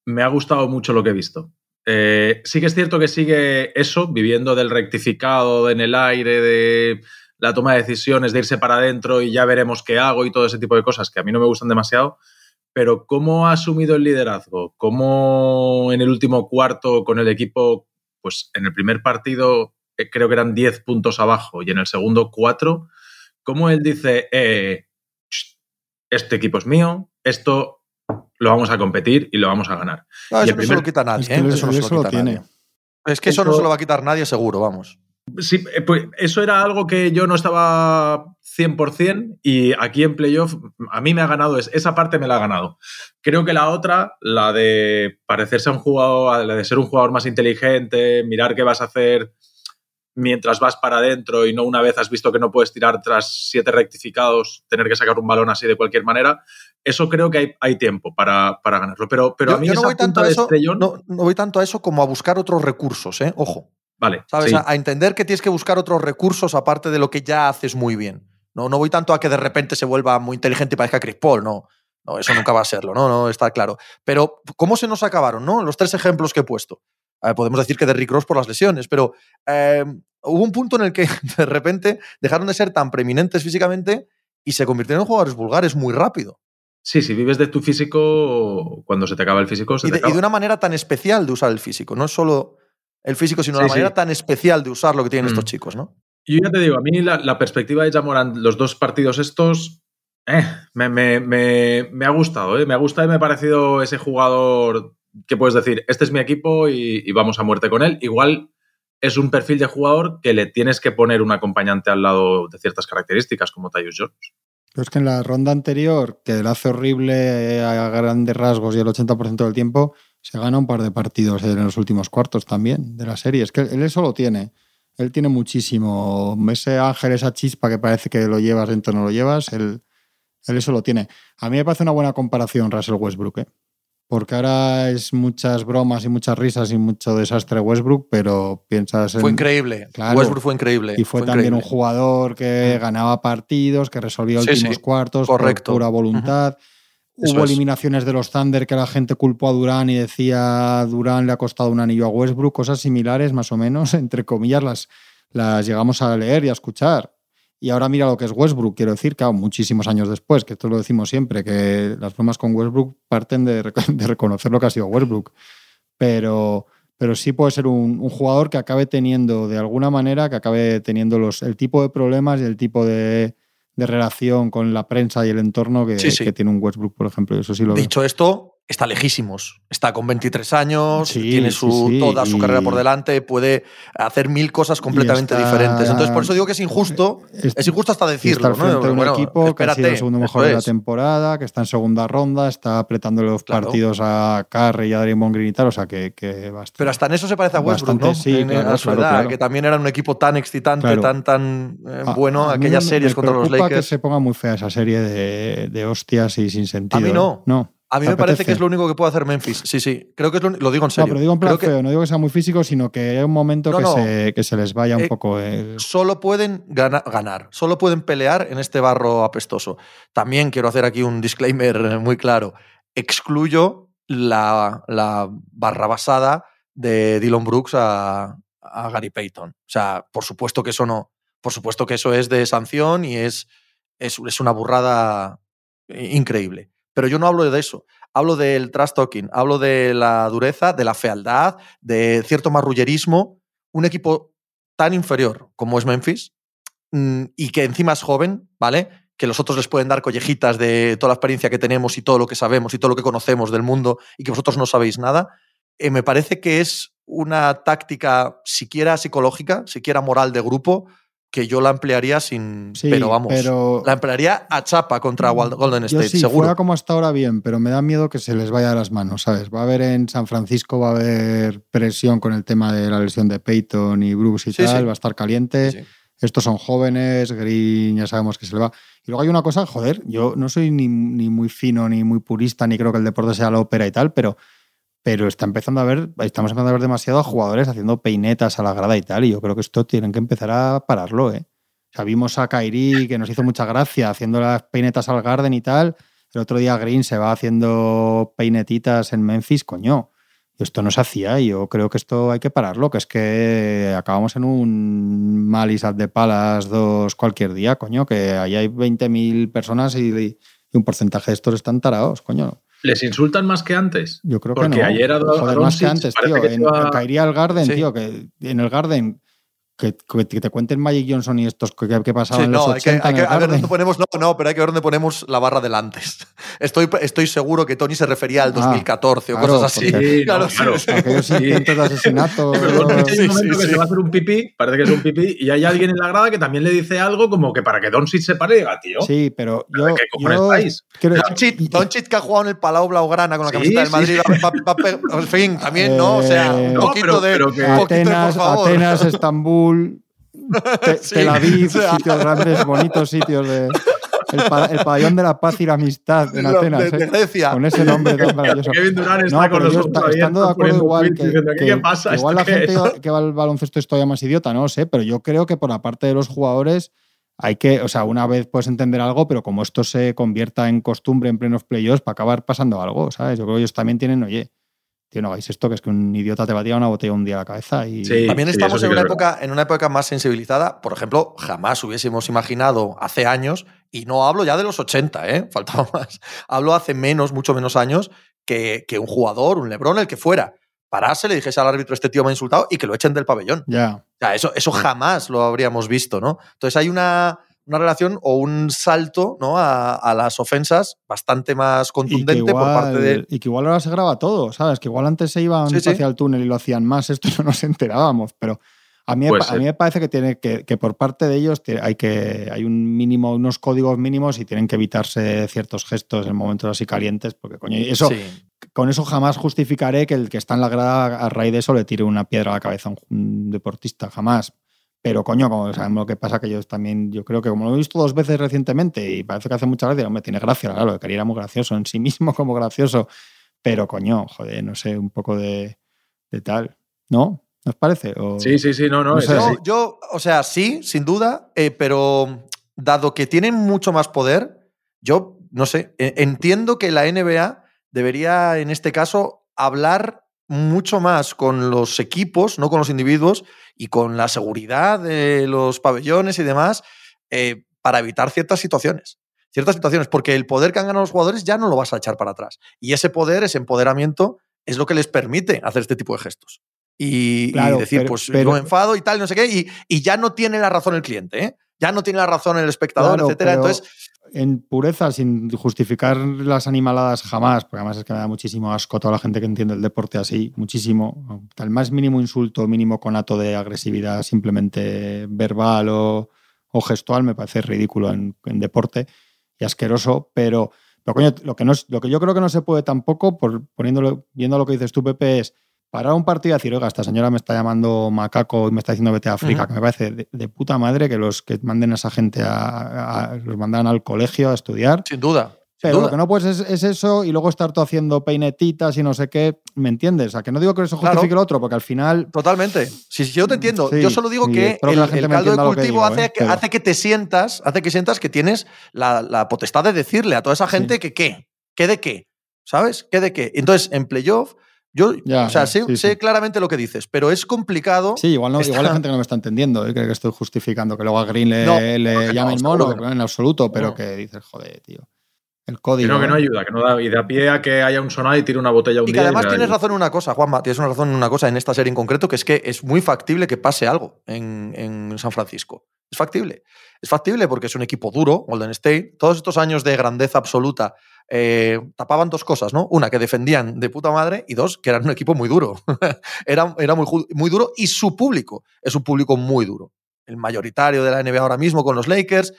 me ha gustado mucho lo que he visto. Eh, sí que es cierto que sigue eso, viviendo del rectificado en el aire, de la toma de decisiones, de irse para adentro y ya veremos qué hago y todo ese tipo de cosas que a mí no me gustan demasiado. Pero cómo ha asumido el liderazgo, cómo en el último cuarto con el equipo, pues en el primer partido eh, creo que eran 10 puntos abajo y en el segundo 4, cómo él dice, eh, este equipo es mío, esto lo vamos a competir y lo vamos a ganar. No, Y eso el no se primer- lo quita nadie. Es que ¿eh? él Eso no se lo lo quita tiene. nadie. Es que eso, no se lo va a quitar nadie seguro, vamos. Sí, eh, pues eso era algo que yo no estaba 100% y aquí en playoff a mí me ha ganado, es- esa parte me la ha ganado. Creo que la otra, la de parecerse a un jugador, la de ser un jugador más inteligente, mirar qué vas a hacer mientras vas para adentro y no una vez has visto que no puedes tirar tras siete rectificados, tener que sacar un balón así de cualquier manera, eso creo que hay, hay tiempo para, para ganarlo. Pero, pero yo, a mí yo no esa voy tanto a eso, estrellón, no, no voy tanto a eso como a buscar otros recursos, ¿eh? Ojo. vale, ¿Sabes? sí. A, a entender que tienes que buscar otros recursos aparte de lo que ya haces muy bien. No, no voy tanto a que de repente se vuelva muy inteligente y parezca Chris Paul, no. No, eso nunca va a serlo, no, no, está claro. Pero, ¿cómo se nos acabaron, no? Los tres ejemplos que he puesto. Eh, podemos decir que de Rick Ross por las lesiones, pero eh, hubo un punto en el que de repente dejaron de ser tan preeminentes físicamente y se convirtieron en jugadores vulgares muy rápido. Sí, si vives de tu físico, cuando se te acaba el físico, se Y te de, y acaba. de una manera tan especial de usar el físico. No es solo el físico, sino Sí, la sí. manera tan especial de usar lo que tienen Mm. estos chicos, ¿no? Yo ya te digo, a mí la, la perspectiva de Jamoran, los dos partidos estos, eh, me, me- me- me ha gustado, eh, me ha gustado y me ha parecido ese jugador que puedes decir, este es mi equipo y, y vamos a muerte con él. Igual es un perfil de jugador que le tienes que poner un acompañante al lado de ciertas características, como Tyus Jones. Pero es que en la ronda anterior, que le hace horrible a grandes rasgos y el 80% del tiempo, se gana un par de partidos en los últimos cuartos también de la serie. Es que él eso lo tiene. Él tiene muchísimo. Ese ángel, esa chispa que parece que lo llevas dentro no lo llevas, él, él eso lo tiene. A mí me parece una buena comparación Russell Westbrook, ¿eh? Porque ahora es muchas bromas y muchas risas y mucho desastre Westbrook, pero piensas en... Fue increíble. Claro. Westbrook fue increíble. Y fue, también increíble. un jugador que Mm. ganaba partidos, que resolvía Sí, últimos sí. cuartos Correcto. por pura voluntad. Hubo es. eliminaciones de los Thunder que la gente culpó a Durán y decía Durán le ha costado un anillo a Westbrook, cosas similares más o menos, entre comillas, las, las llegamos a leer y a escuchar. Y ahora mira lo que es Westbrook, quiero decir, claro, muchísimos años después, que esto lo decimos siempre, que las bromas con Westbrook parten de, rec- de reconocer lo que ha sido Westbrook. Pero, pero sí puede ser un, un, jugador que acabe teniendo, de alguna manera, que acabe teniendo los, el tipo de problemas y el tipo de, de relación con la prensa y el entorno que, Sí, sí. que tiene un Westbrook, por ejemplo. Eso sí lo veo. Dicho esto, está lejísimos. Está con 23 años, Sí, tiene su, sí, toda su y- carrera por delante, puede hacer mil cosas completamente está- diferentes. Entonces, por eso digo que es injusto. Es- Es injusto hasta decirlo. está ¿no? un Bueno, equipo que ha sido el segundo mejor de la temporada, que está en segunda ronda, está apretando los Claro. partidos a Curry y a Draymond Green y tal, o sea que, a estar- Pero hasta en eso se parece a Westbrook, Bastante, ¿no? sí, En- claro, a su claro, edad, claro. que también era un equipo tan excitante, tan, tan eh, A- bueno, a aquellas series me contra los Lakers. que se ponga muy fea esa serie de, de hostias y sin sentido. mí no. ¿eh? No. A mí ¿Te me parece que es lo único que puede hacer Memphis. Sí, sí. Creo que es lo, lo digo en No, serio. pero digo en plan Creo que feo, no digo que sea muy físico, sino que hay un momento No, que, no. Se, que se les vaya un Eh, poco el... solo pueden gana- ganar, solo pueden pelear en este barro apestoso. También quiero hacer aquí un disclaimer muy claro. Excluyo la, la barra basada de Dylan Brooks a, a Gary Payton. O sea, por supuesto que eso no. Por supuesto que eso es de sanción y es, es, es una burrada eh, increíble. Pero yo no hablo de eso. Hablo del trash talking, hablo de la dureza, de la fealdad, de cierto marrullerismo. Un equipo tan inferior como es Memphis mm, y que encima es joven, ¿vale? Que los otros les pueden dar collejitas de toda la experiencia que tenemos y todo lo que sabemos y todo lo que conocemos del mundo y que vosotros no sabéis nada, eh, me parece que es una táctica siquiera psicológica, siquiera moral de grupo, que yo la emplearía sin... Sí, pero vamos, pero- la emplearía a chapa contra Wal- Golden Yo State, sí, seguro. fuera como hasta ahora bien, pero me da miedo que se les vaya de las manos, ¿sabes? Va a haber en San Francisco, va a haber presión con el tema de la lesión de Peyton y Brooks y Sí, tal, va a estar caliente. Estos son jóvenes, Green ya sabemos que se le va. Y luego hay una cosa, joder, yo no soy ni, ni muy fino, ni muy purista, ni creo que el deporte sea la ópera y tal, pero, pero está empezando a ver, estamos empezando a ver demasiado a jugadores haciendo peinetas a la grada y tal, y yo creo que esto tienen que empezar a pararlo, ¿eh? O sea, vimos a Kairi, que nos hizo mucha gracia, haciendo las peinetas al Garden y tal. El otro día Green se va haciendo peinetitas en Memphis, coño. Esto no se hacía y yo creo que esto hay que pararlo, que es que acabamos en un Malice at the Palace 2 cualquier día, coño, que ahí hay 20.000 personas y, y un porcentaje de estos están tarados, coño. ¿Les insultan más que antes? Yo creo Porque que no. ayer a a Joder, más que antes, tío. que En, va- caería al Garden, Sí. tío, que en el Garden que, que te cuenten Magic Johnson y estos que, que pasaban Sí, en los no, hay que, 80 hay en que- el a ver dónde ponemos. No, no, pero hay que ver dónde ponemos la barra del antes. Estoy, estoy seguro que Tony se refería al Ah, 2014 o claro, cosas así. porque- Sí, no, Claro, claro. sí. Aquellos Sí. intentos de asesinato. Pero Doncic hay un momento sí, que sí. se va a hacer un pipí, parece que es un pipí, y hay alguien en la grada que también le dice algo como que para que Doncic se pare y diga, tío, Sí, pero ¿pero yo. ¿de qué cojones estáis? Doncic, que ha jugado en el Palau Blaugrana con la Sí, camiseta del Madrid. sí. va- va- va a pe- en fin, también, ¿no? O sea, un poquito de. Atenas, favor. Atenas, Estambul, Te- Sí, Tel Aviv, sitios grandes, bonitos sitios de. El, pa- el pabellón de la paz y la amistad en Atenas. de, de ¿eh? Con ese nombre tan maravilloso. Kevin Durant está No, con los está- estando de acuerdo igual que, igual la ¿Esto qué gente es? que va al baloncesto es todavía más idiota, no lo sé, pero yo creo que por la parte de los jugadores hay que, o sea, una vez puedes entender algo, pero como esto se convierta en costumbre en plenos playoffs, para acabar pasando algo, ¿sabes? Yo creo que ellos también tienen, oye, tío, no hagáis esto, que es que un idiota te va a tirar una botella un día a la cabeza y... Sí. También estamos sí en, una época, en una época más sensibilizada. Por ejemplo, jamás hubiésemos imaginado hace años, y no hablo ya de los 80, ¿eh? faltaba más. Hablo hace menos, mucho menos años, que, que un jugador, un Lebron, el que fuera, parase, le dijese al árbitro, este tío me ha insultado, y que lo echen del pabellón. Ya. O sea, eso, eso jamás lo habríamos visto, ¿no? Entonces hay una, una relación o un salto ¿no? a, a las ofensas bastante más contundente por parte de. y que igual ahora se graba todo, ¿sabes? Que igual antes se iban Sí, sí. hacia el túnel y lo hacían más, esto no nos enterábamos, pero a mí, pa- a mí me parece que, tiene que, que por parte de ellos hay, que, hay un mínimo, unos códigos mínimos y tienen que evitarse ciertos gestos en momentos así calientes, porque coño, eso, Sí. con eso jamás justificaré que el que está en la grada a raíz de eso le tire una piedra a la cabeza a un deportista, jamás. Pero coño, como sabemos lo que pasa, que ellos también, yo creo que como lo he visto dos veces recientemente y parece que hace mucha gracia, hombre, tiene gracia, claro, que Kairi era muy gracioso en sí mismo como gracioso, pero coño, joder, no sé, un poco de, de tal, ¿no? ¿Nos parece? O- Sí, sí, sí, no, no. No es sé. Yo, yo, o sea, sí, sin duda, eh, pero dado que tienen mucho más poder, yo, no sé, e- entiendo que la NBA debería, en este caso, hablar mucho más con los equipos, no con los individuos, y con la seguridad de los pabellones y demás, eh, para evitar ciertas situaciones. Ciertas situaciones, porque el poder que han ganado los jugadores ya no lo vas a echar para atrás. Y ese poder, ese empoderamiento, es lo que les permite hacer este tipo de gestos. y, decir, pues yo me enfado y tal, no sé qué, y, y, ya no tiene la razón el cliente, ¿eh? Ya no tiene la razón el espectador, etcétera. Entonces. En pureza, sin justificar las animaladas jamás, porque además es que me da muchísimo asco toda la gente que entiende el deporte así, muchísimo. El más mínimo insulto, mínimo conato de agresividad simplemente verbal o, o gestual me parece ridículo en, en deporte y asqueroso, pero, lo, que no, lo que yo creo que no se puede tampoco, por poniéndolo, viendo lo que dices tú, Pepe, es parar un partido y decir, oiga, esta señora me está llamando macaco y me está diciendo vete a África, que me parece de, puta madre que los que manden a esa gente a, los mandan al colegio a estudiar. Sin duda. Pero lo que no puedes es, eso y luego estar tú haciendo peinetitas y no sé qué. ¿Me entiendes? O sea, que no digo que eso justifique el otro, porque al final. Totalmente. Si, yo te entiendo. yo solo digo que el, caldo de cultivo hace, ¿eh? que, hace que te sientas, hace que sientas que tienes la, potestad de decirle a toda esa gente que qué. ¿Qué de qué? ¿Sabes? ¿Qué de qué? Entonces, en playoff. Yo, o sea, sé, claramente lo que dices, pero es complicado. Sí, igual, no, igual la gente no me está entendiendo, ¿eh? cree que estoy justificando que luego a Green le, le llame el mono, en absoluto, pero que dices, joder, tío. El código. Creo que no ayuda, que no da y da pie a que haya un sonado y tire una botella un y que además tienes razón en una cosa, Juanma, tienes una razón en una cosa en esta serie en concreto, que es que es muy factible que pase algo en, San Francisco. Es factible. Es factible porque es un equipo duro, Golden State. Todos estos años de grandeza absoluta eh, tapaban dos cosas, ¿no? Una, que defendían de puta madre y dos, que eran un equipo muy duro. era era muy, muy duro y su público es un público muy duro. El mayoritario de la NBA ahora mismo con los Lakers.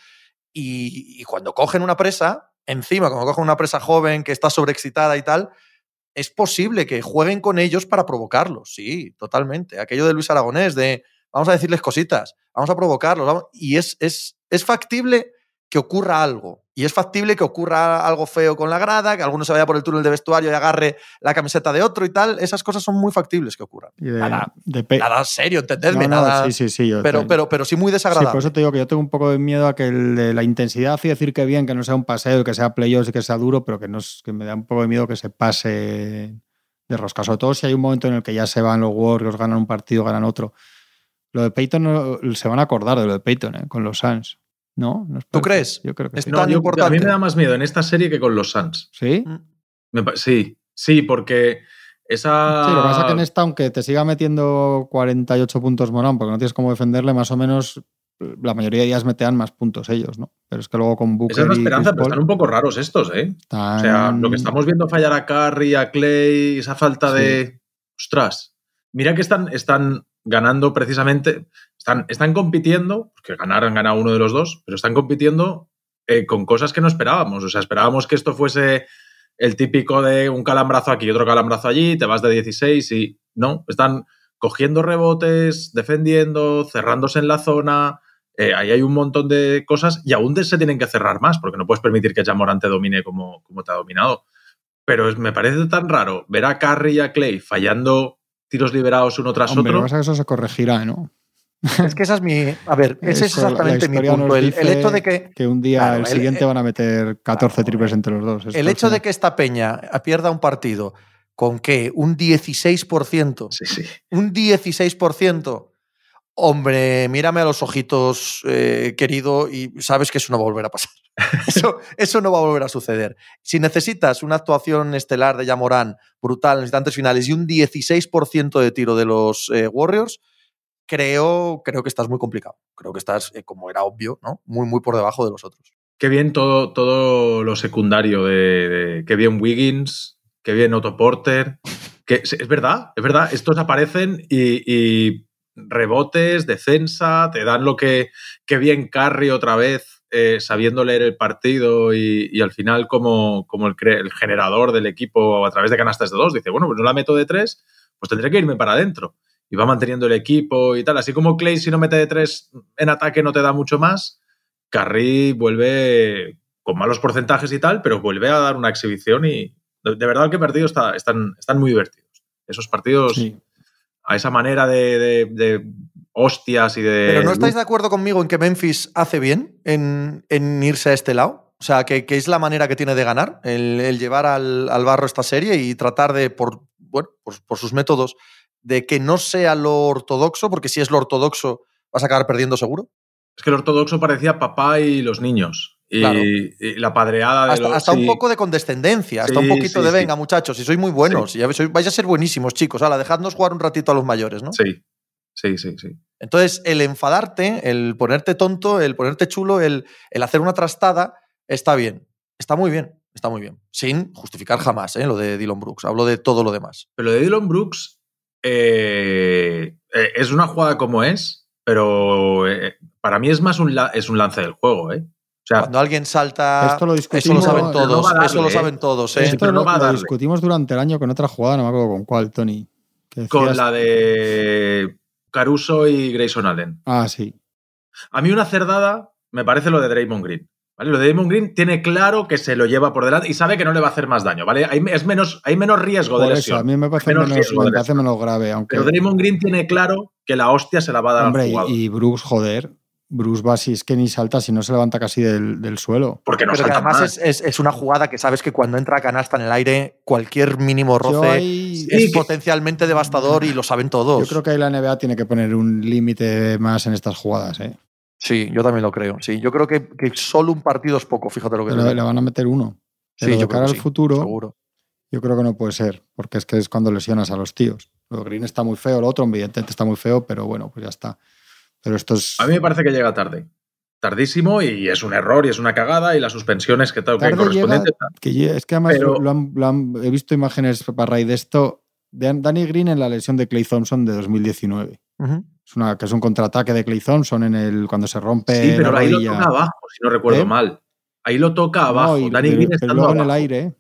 y cuando cogen una presa, encima, como cogen una presa joven que está sobreexcitada y tal, es posible que jueguen con ellos para provocarlos. Sí, totalmente. Aquello de Luis Aragonés, de vamos a decirles cositas, vamos a provocarlos. Y es, es, es factible que ocurra algo. Y es factible que ocurra algo feo con la grada, que alguno se vaya por el túnel de vestuario y agarre la camiseta de otro y tal. Esas cosas son muy factibles que ocurran. nada, serio, entendedme, nada. Sí, sí, sí. Pero, pero, pero sí muy desagradable. por eso te digo que yo tengo un poco de miedo a que la intensidad y decir que bien, que no sea un paseo, que sea playoffs y que sea duro, pero que, no, que me da un poco de miedo que se pase de rosca. Sobre todo si hay un momento en el que ya se van los Warriors, ganan un partido, ganan otro. Lo de Peyton se van a acordar de lo de Peyton, ¿eh? con los Suns. ¿No? ¿Tú crees? Yo creo que es tan importante. A mí me da más miedo en esta serie que con los Suns. ¿Sí? Mm. sí, sí, porque esa. Sí, lo que pasa es que en esta, aunque te siga metiendo 48 puntos Morán, porque no tienes cómo defenderle, más o menos la mayoría de días metean más puntos ellos, ¿no? Pero es que luego con Booker Esa es la esperanza, pero están un poco raros estos, ¿eh? O sea, lo que estamos viendo fallar a Curry, a Clay, esa falta de. Ostras. Mira que están, están ganando precisamente. Están, están compitiendo, porque ganar han ganado uno de los dos, pero están compitiendo eh, con cosas que no esperábamos. O sea, esperábamos que esto fuese el típico de un calambrazo aquí, otro calambrazo allí, te vas de 16 y no, están cogiendo rebotes, defendiendo, cerrándose en la zona. Eh, ahí hay un montón de cosas y aún se tienen que cerrar más, porque no puedes permitir que Jamorant te domine como, como te ha dominado. Pero me parece tan raro ver a Curry y a Clay fallando tiros liberados uno tras Hombre, otro. Lo que eso se corregirá, ¿no? Es que esa es mi. A ver, ese es exactamente mi punto. El, hecho de que. Que un día el siguiente van a meter 14 triples entre los dos. El hecho de que esta peña pierda un partido con qué? Un 16%. Sí, sí. Un 16%. Hombre, mírame a los ojitos, eh, querido, y sabes que eso no va a volver a pasar. eso, eso, no va a volver a suceder. Si necesitas una actuación estelar de Yamorán brutal en instantes finales y un 16% de tiro de los eh, Warriors, creo, creo que estás muy complicado. Creo que estás, eh, como era obvio, ¿no? muy, muy por debajo de los otros. Qué bien todo, todo lo secundario de, qué bien Wiggins, qué bien Otto Porter. Que, es verdad, es verdad, estos aparecen y rebotes, defensa, te dan lo que, que bien Carry otra vez, eh, sabiendo leer el partido y, al final como, como el, el, generador del equipo a través de canastas de dos, dice, bueno, pues no la meto de tres, pues tendré que irme para adentro. Y va manteniendo el equipo y tal. Así como Clay, si no mete de tres en ataque, no te da mucho más. Carry vuelve con malos porcentajes y tal, pero vuelve a dar una exhibición y de, verdad que partidos está, están, están muy divertidos. Esos partidos a esa manera de, hostias y de... Pero ¿no estáis de acuerdo conmigo en que Memphis hace bien en, irse a este lado? O sea, que, es la manera que tiene de ganar, el, llevar al, barro esta serie y tratar de, por, bueno, por, sus métodos, de que no sea lo ortodoxo, porque si es lo ortodoxo vas a acabar perdiendo seguro. Es que lo ortodoxo parecía papá y los niños. Y, Claro. y la padreada de Hasta, los- hasta un poco de condescendencia, hasta un poquito sí, de venga, muchachos, si sois muy buenos, sois- vais a ser buenísimos, chicos. Hala, dejadnos jugar un ratito a los mayores, ¿no? Sí, sí, sí, sí. Entonces, el enfadarte, el ponerte tonto, el ponerte chulo, el, el hacer una trastada, está bien. Está muy bien. Está muy bien. Sin justificar jamás ¿eh? lo de Dylan Brooks. Hablo de todo lo demás. Pero lo de Dylan Brooks eh, eh, es una jugada como es, pero eh, para mí es más un, la- es un lance del juego, ¿eh? O sea, Cuando alguien salta, Esto lo eso lo saben todos. darle, eso lo saben todos. ¿eh? Sí, Esto pero no lo, lo discutimos durante el año con otra jugada, no me acuerdo con cuál, Tony. que con la de Caruso y Grayson Allen. Ah, sí. A mí una cerdada me parece lo de Draymond Green. ¿Vale? Lo de Draymond Green tiene claro que se lo lleva por delante y sabe que no le va a hacer más daño, ¿vale? Hay, es menos, hay menos riesgo de Por eso, lesión. a mí me parece Menos menos, me parece lesión. menos grave, aunque. Pero Draymond Green tiene claro que la hostia se la va a dar Hombre, al y, jugador. y Bruce, joder. Bruce va si es que ni salta, si no se levanta casi del, del suelo. porque no Pero salta además más. es, es- es una jugada que sabes que cuando entra a canasta en el aire, cualquier mínimo roce ahí- es Sí, que- potencialmente devastador y lo saben todos. Yo creo que ahí la NBA tiene que poner un límite más en estas jugadas. ¿eh? Sí, yo también lo creo. Sí, yo creo que, que solo un partido es poco, fíjate lo que te Le, digo. le van a meter uno. Sí, Pero de yo creo cara que al sí, futuro, Seguro. yo creo que no puede ser, porque es que es cuando lesionas a los tíos. Lo Green está muy feo, lo otro evidentemente está muy feo, pero bueno, pues ya está. Pero esto es... A mí me parece que llega tarde. Tardísimo y es un error y es una cagada y las suspensiones que, tengo que es que además Pero- lo han- lo han- he visto imágenes para raíz de esto de Danny Green en la lesión de Clay Thompson de 2019. Ujú. Es una, que es un contraataque de Clay Thompson en el, cuando se rompe Sí, pero la ahí lo toca abajo, si no recuerdo ¿Eh? mal. Ahí lo toca No, abajo. y- Danny Green pero luego en el abajo. aire.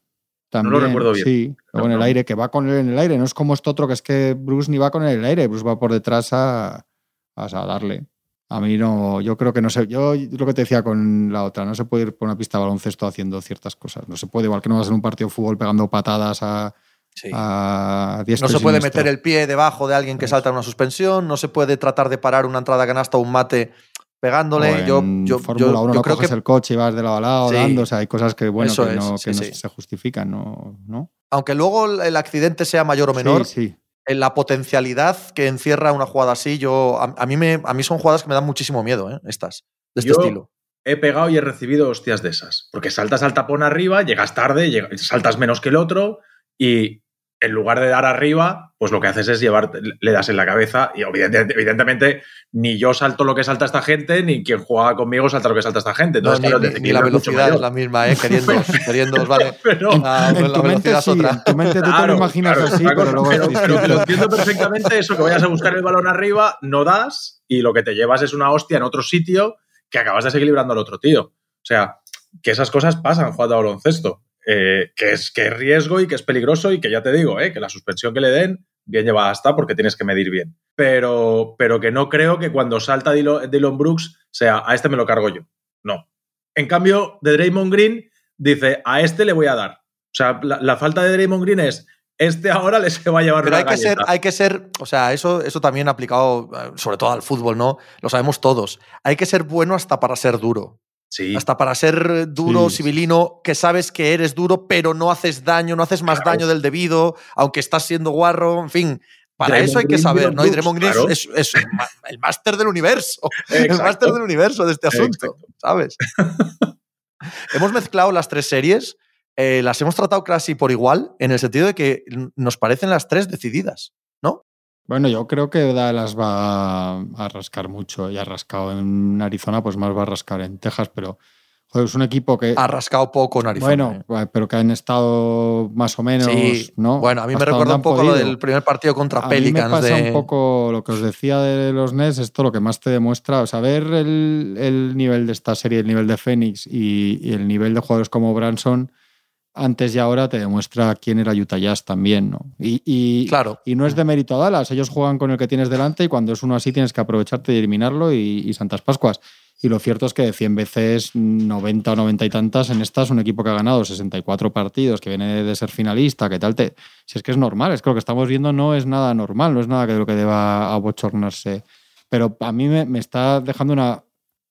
También, recuerdo bien. Sí, luego en el No. aire, que va con él en el aire. No es como este otro que es que Bruce ni va con él en el aire. Bruce va por detrás a, a, a darle. A mí no, yo creo que no sé. Yo lo que te decía con la otra, no se puede ir por una pista de baloncesto haciendo ciertas cosas. No se puede, igual que no vas en un partido de fútbol pegando patadas a, Sí. a No se puede meter el pie debajo de alguien que salta en una suspensión, no se puede tratar de parar una entrada a canasta o un mate pegándole. Yo, yo, Fórmula yo- 1 yo no creo coges que, el coche y vas de lado a lado Sí. dando. O sea, hay cosas que, bueno, Eso que, no, es, que sí, no sí. se justifican, ¿no? ¿no? aunque luego el accidente sea mayor o menor, Sí, sí. en la potencialidad que encierra una jugada así, yo a, a mí me, a mí son jugadas que me dan muchísimo miedo, ¿eh? estas, de este Yo- estilo. He pegado y he recibido hostias de esas. Porque saltas al tapón arriba, llegas tarde, saltas menos que el otro y en lugar de dar arriba, pues lo que haces es llevar, le das en la cabeza y evidente- evidentemente ni yo salto lo que salta esta gente, ni quien juega conmigo salta lo que salta esta gente. No, Entonces, ni, claro, ni- ni la velocidad es la misma, ¿eh? queriendo, queriendo vale. Pero, La, En la tu mente velocidad es sí, otra. en tu mente tú te lo imaginas claro, así, otra pero cosa, luego pero- es pero distinto. lo entiendo perfectamente eso, que vayas a buscar el balón arriba, no das y lo que te llevas es una hostia en otro sitio que acabas desequilibrando al otro tío. O sea, que esas cosas pasan jugando a baloncesto. Eh, que, es, que es riesgo y que es peligroso y que ya te digo, eh, que la suspensión que le den, bien llevada está porque tienes que medir bien. Pero, pero que no creo que cuando salta Dylan, Brooks sea, a este me lo cargo yo. No. En cambio, de Draymond Green dice, a este le voy a dar. O sea, la, la falta de Draymond Green es, este ahora le se va a llevar Pero una hay que, ser, hay que ser, o sea, eso, eso también aplicado eh, sobre todo al fútbol, ¿no? Lo sabemos todos. Hay que ser bueno hasta para ser duro. Sí. Hasta para ser duro, Sí, civilino, que sabes que eres duro, pero no haces daño, no haces más Claro. daño del debido, aunque estás siendo guarro, en fin. Para Draymond eso hay que saber, ¿no? Y Draymond Green claro. es, es el máster del universo. El máster del universo de este asunto, Exacto. ¿sabes? hemos mezclado las tres series, eh, las hemos tratado casi por igual, en el sentido de que nos parecen las tres decididas. Bueno, yo creo que Dallas va a rascar mucho y ha rascado en Arizona, pues más va a rascar en Texas, pero joder, es un equipo que. Ha rascado poco en Arizona. bueno, ¿eh? pero que han estado más o menos, Sí, ¿no? Bueno, a mí me Hasta recuerda un poco lo del primer partido contra A mí me Pelicans. pasa de- un poco lo que os decía de los Nets, esto lo que más te demuestra, o sea, ver el, el nivel de esta serie, el nivel de Phoenix y, y el nivel de jugadores como Branson, antes y ahora te demuestra quién era Utah Jazz también, ¿no? Y, y- Claro. y no es de mérito a Dallas, ellos juegan con el que tienes delante y cuando es uno así tienes que aprovecharte y eliminarlo y, y Santas Pascuas. Y lo cierto es que de 100 veces 90 o 90 y tantas en esta es un equipo que ha ganado 64 partidos, que viene de ser finalista, que tal te... Si es que es normal, es que lo que estamos viendo no es nada normal, no es nada que de lo que deba abochornarse. Pero a mí me, me está dejando una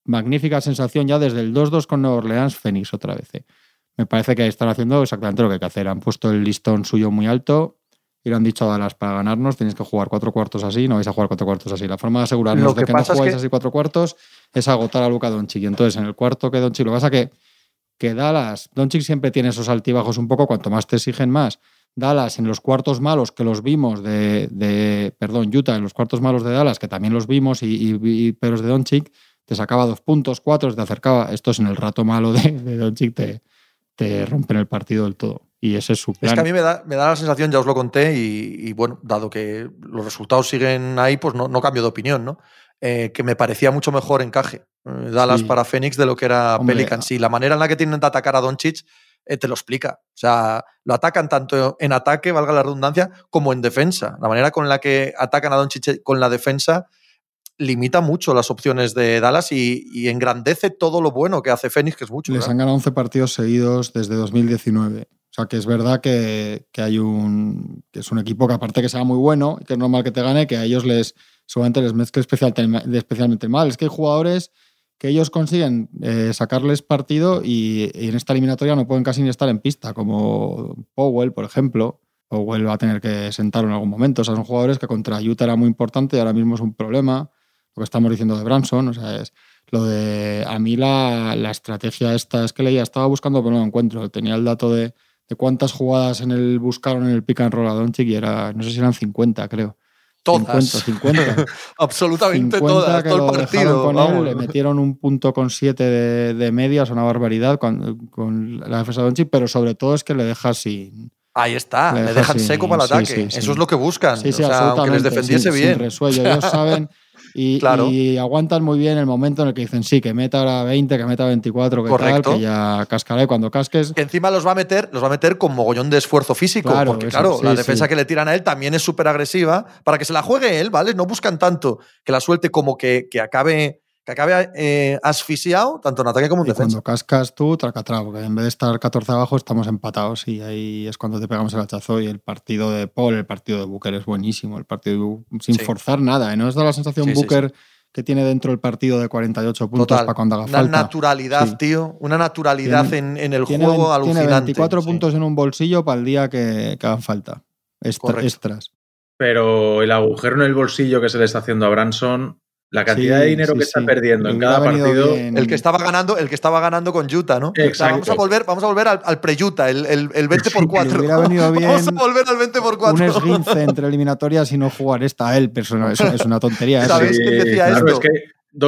magnífica sensación ya desde el 2-2 con Nueva Orleans Phoenix otra vez. eh. Me parece que están haciendo exactamente lo que hay que hacer. Han puesto el listón suyo muy alto y le han dicho a Dallas para ganarnos tenéis que jugar cuatro cuartos así, no vais a jugar cuatro cuartos así. La forma de asegurarnos Lo de que que no es jugáis que- así cuatro cuartos es agotar a Luca Doncic. Y entonces en el cuarto que Doncic, lo que pasa que que Dallas, Doncic siempre tiene esos altibajos un poco, cuanto más te exigen más. Dallas en los cuartos malos que los vimos de, perdón, Utah en los cuartos malos de Dallas, que también los vimos, y, y, es de Doncic, te sacaba dos puntos, cuatro, te acercaba. Estos en el rato malo de, de Doncic te, te rompen el partido del todo. Y ese es su plan. Es que a mí me da, me da la sensación, ya os lo conté, y, bueno, dado que los resultados siguen ahí, pues no, no cambio de opinión, ¿no? Eh, que me parecía mucho mejor encaje eh, Dallas para Phoenix de lo que era Pelicans. Y la manera en la que tienen de atacar a Doncic eh, te lo explica. O sea, lo atacan tanto en ataque, valga la redundancia, como en defensa. La manera con la que atacan a Doncic con la defensa limita mucho las opciones de Dallas y, engrandece todo lo bueno que hace Phoenix, que es mucho. Les han ganado 11 partidos seguidos desde 2019. O sea, que es verdad que, hay un. que es un equipo que, aparte que sea muy bueno y que es normal que te gane, que a ellos les. seguramente les mezcle especialmente mal. Es que hay jugadores que ellos consiguen eh, sacarles partido y, en esta eliminatoria no pueden casi ni estar en pista, como Powell, por ejemplo. Powell va a tener que sentarlo en algún momento. O sea, son jugadores que contra Utah era muy importante y ahora mismo es un problema lo que estamos diciendo de Branson, o sea, es lo de a mí la, estrategia esta es que leía, estaba buscando pero no lo encuentro, tenía el dato de, cuántas jugadas en el buscaron en el pick and roll a Doncic y era, no sé si eran 50, creo. Todas. 50, 50. Absolutamente todas, todo el partido. Con él, le metieron un punto con siete de, media, es una barbaridad con, la defensa de Doncic, pero sobre todo es que le deja sin... Ahí está, le, dejan seco para el ataque. Eso es lo que buscan. o sea, aunque les defendiese bien. resuello. Ellos saben Y, aguantan muy bien el momento en el que dicen, sí, que meta ahora 20, que meta 24, que tal, que ya cascaré cuando casques. Que encima los va a meter, los va a meter con mogollón de esfuerzo físico, porque claro, la defensa que le tiran a él también es súper agresiva, para que se la juegue él, ¿vale? No buscan tanto que la suelte como que, que acabe que acabe eh, asfixiado, tanto en ataque como en y defensa. Cuando cascas tú, tracatrao, porque en vez de estar 14 abajo, estamos empatados y ahí es cuando te pegamos el hachazo. Y el partido de Paul, el partido de Booker es buenísimo. El partido sin forzar nada. ¿eh? ¿No es da la sensación Booker que tiene dentro el partido de 48 puntos para cuando haga falta? Una naturalidad, tío. Una naturalidad en, el juego alucinante. Tiene 24 puntos en un bolsillo para el día que, hagan falta. extras. Pero el agujero en el bolsillo que se le está haciendo a Branson la cantidad de dinero que está perdiendo en cada partido. El que estaba ganando, el que estaba ganando con Utah, ¿no? vamos a volver, vamos a volver al, pre-Utah, el, el, 20 por 4. vamos a volver al 20 por 4. Un esguince entre eliminatorias y no jugar esta él, pero es, es una tontería. ¿eh? ¿Sabes quién decía esto? Es, que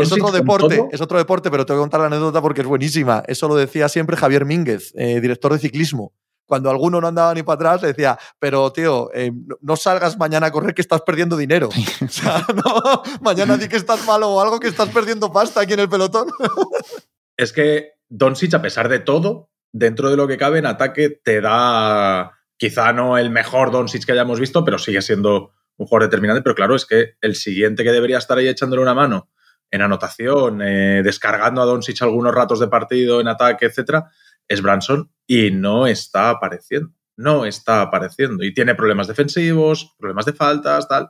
es otro deporte, es otro deporte, pero te voy a contar la anécdota porque es buenísima. Eso lo decía siempre Javier Mínguez, eh, director de ciclismo cuando alguno no andaba ni para atrás, le decía, pero tío, eh, no, salgas mañana a correr que estás perdiendo dinero. o sea, no, mañana di que estás malo o algo que estás perdiendo pasta aquí en el pelotón. es que Doncic, a pesar de todo, dentro de lo que cabe en ataque, te da quizá no el mejor Doncic que hayamos visto, pero sigue siendo un jugador determinante. Pero claro, es que el siguiente que debería estar ahí echándole una mano en anotación, eh, descargando a Doncic algunos ratos de partido en ataque, etcétera, es Branson y no está apareciendo. No está apareciendo. Y tiene problemas defensivos, problemas de faltas, tal.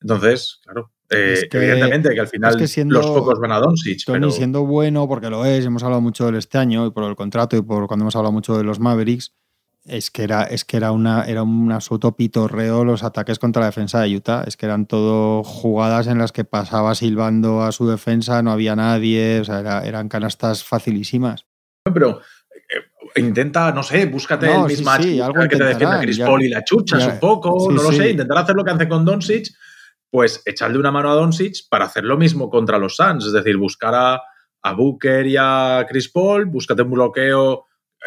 Entonces, claro, eh, evidentemente que al final los pocos van a Doncic. Tony siendo bueno, porque lo es, hemos hablado mucho del este año y por el contrato y por cuando hemos hablado mucho de los Mavericks, es que era, es que era, una, era un absoluto pitorreo los ataques contra la defensa de Utah. Es que eran todo jugadas en las que pasaba silbando a su defensa, no había nadie, o sea, eran canastas facilísimas. Pero intenta, no sé, búscate el mismatch que te defienda Chris Paul y la chuchas un poco, no lo sé, intentar hacer lo que hace con Doncic, pues echarle una mano a Doncic para hacer lo mismo contra los Suns, es decir, buscar a, Booker y a Chris Paul, búscate un bloqueo,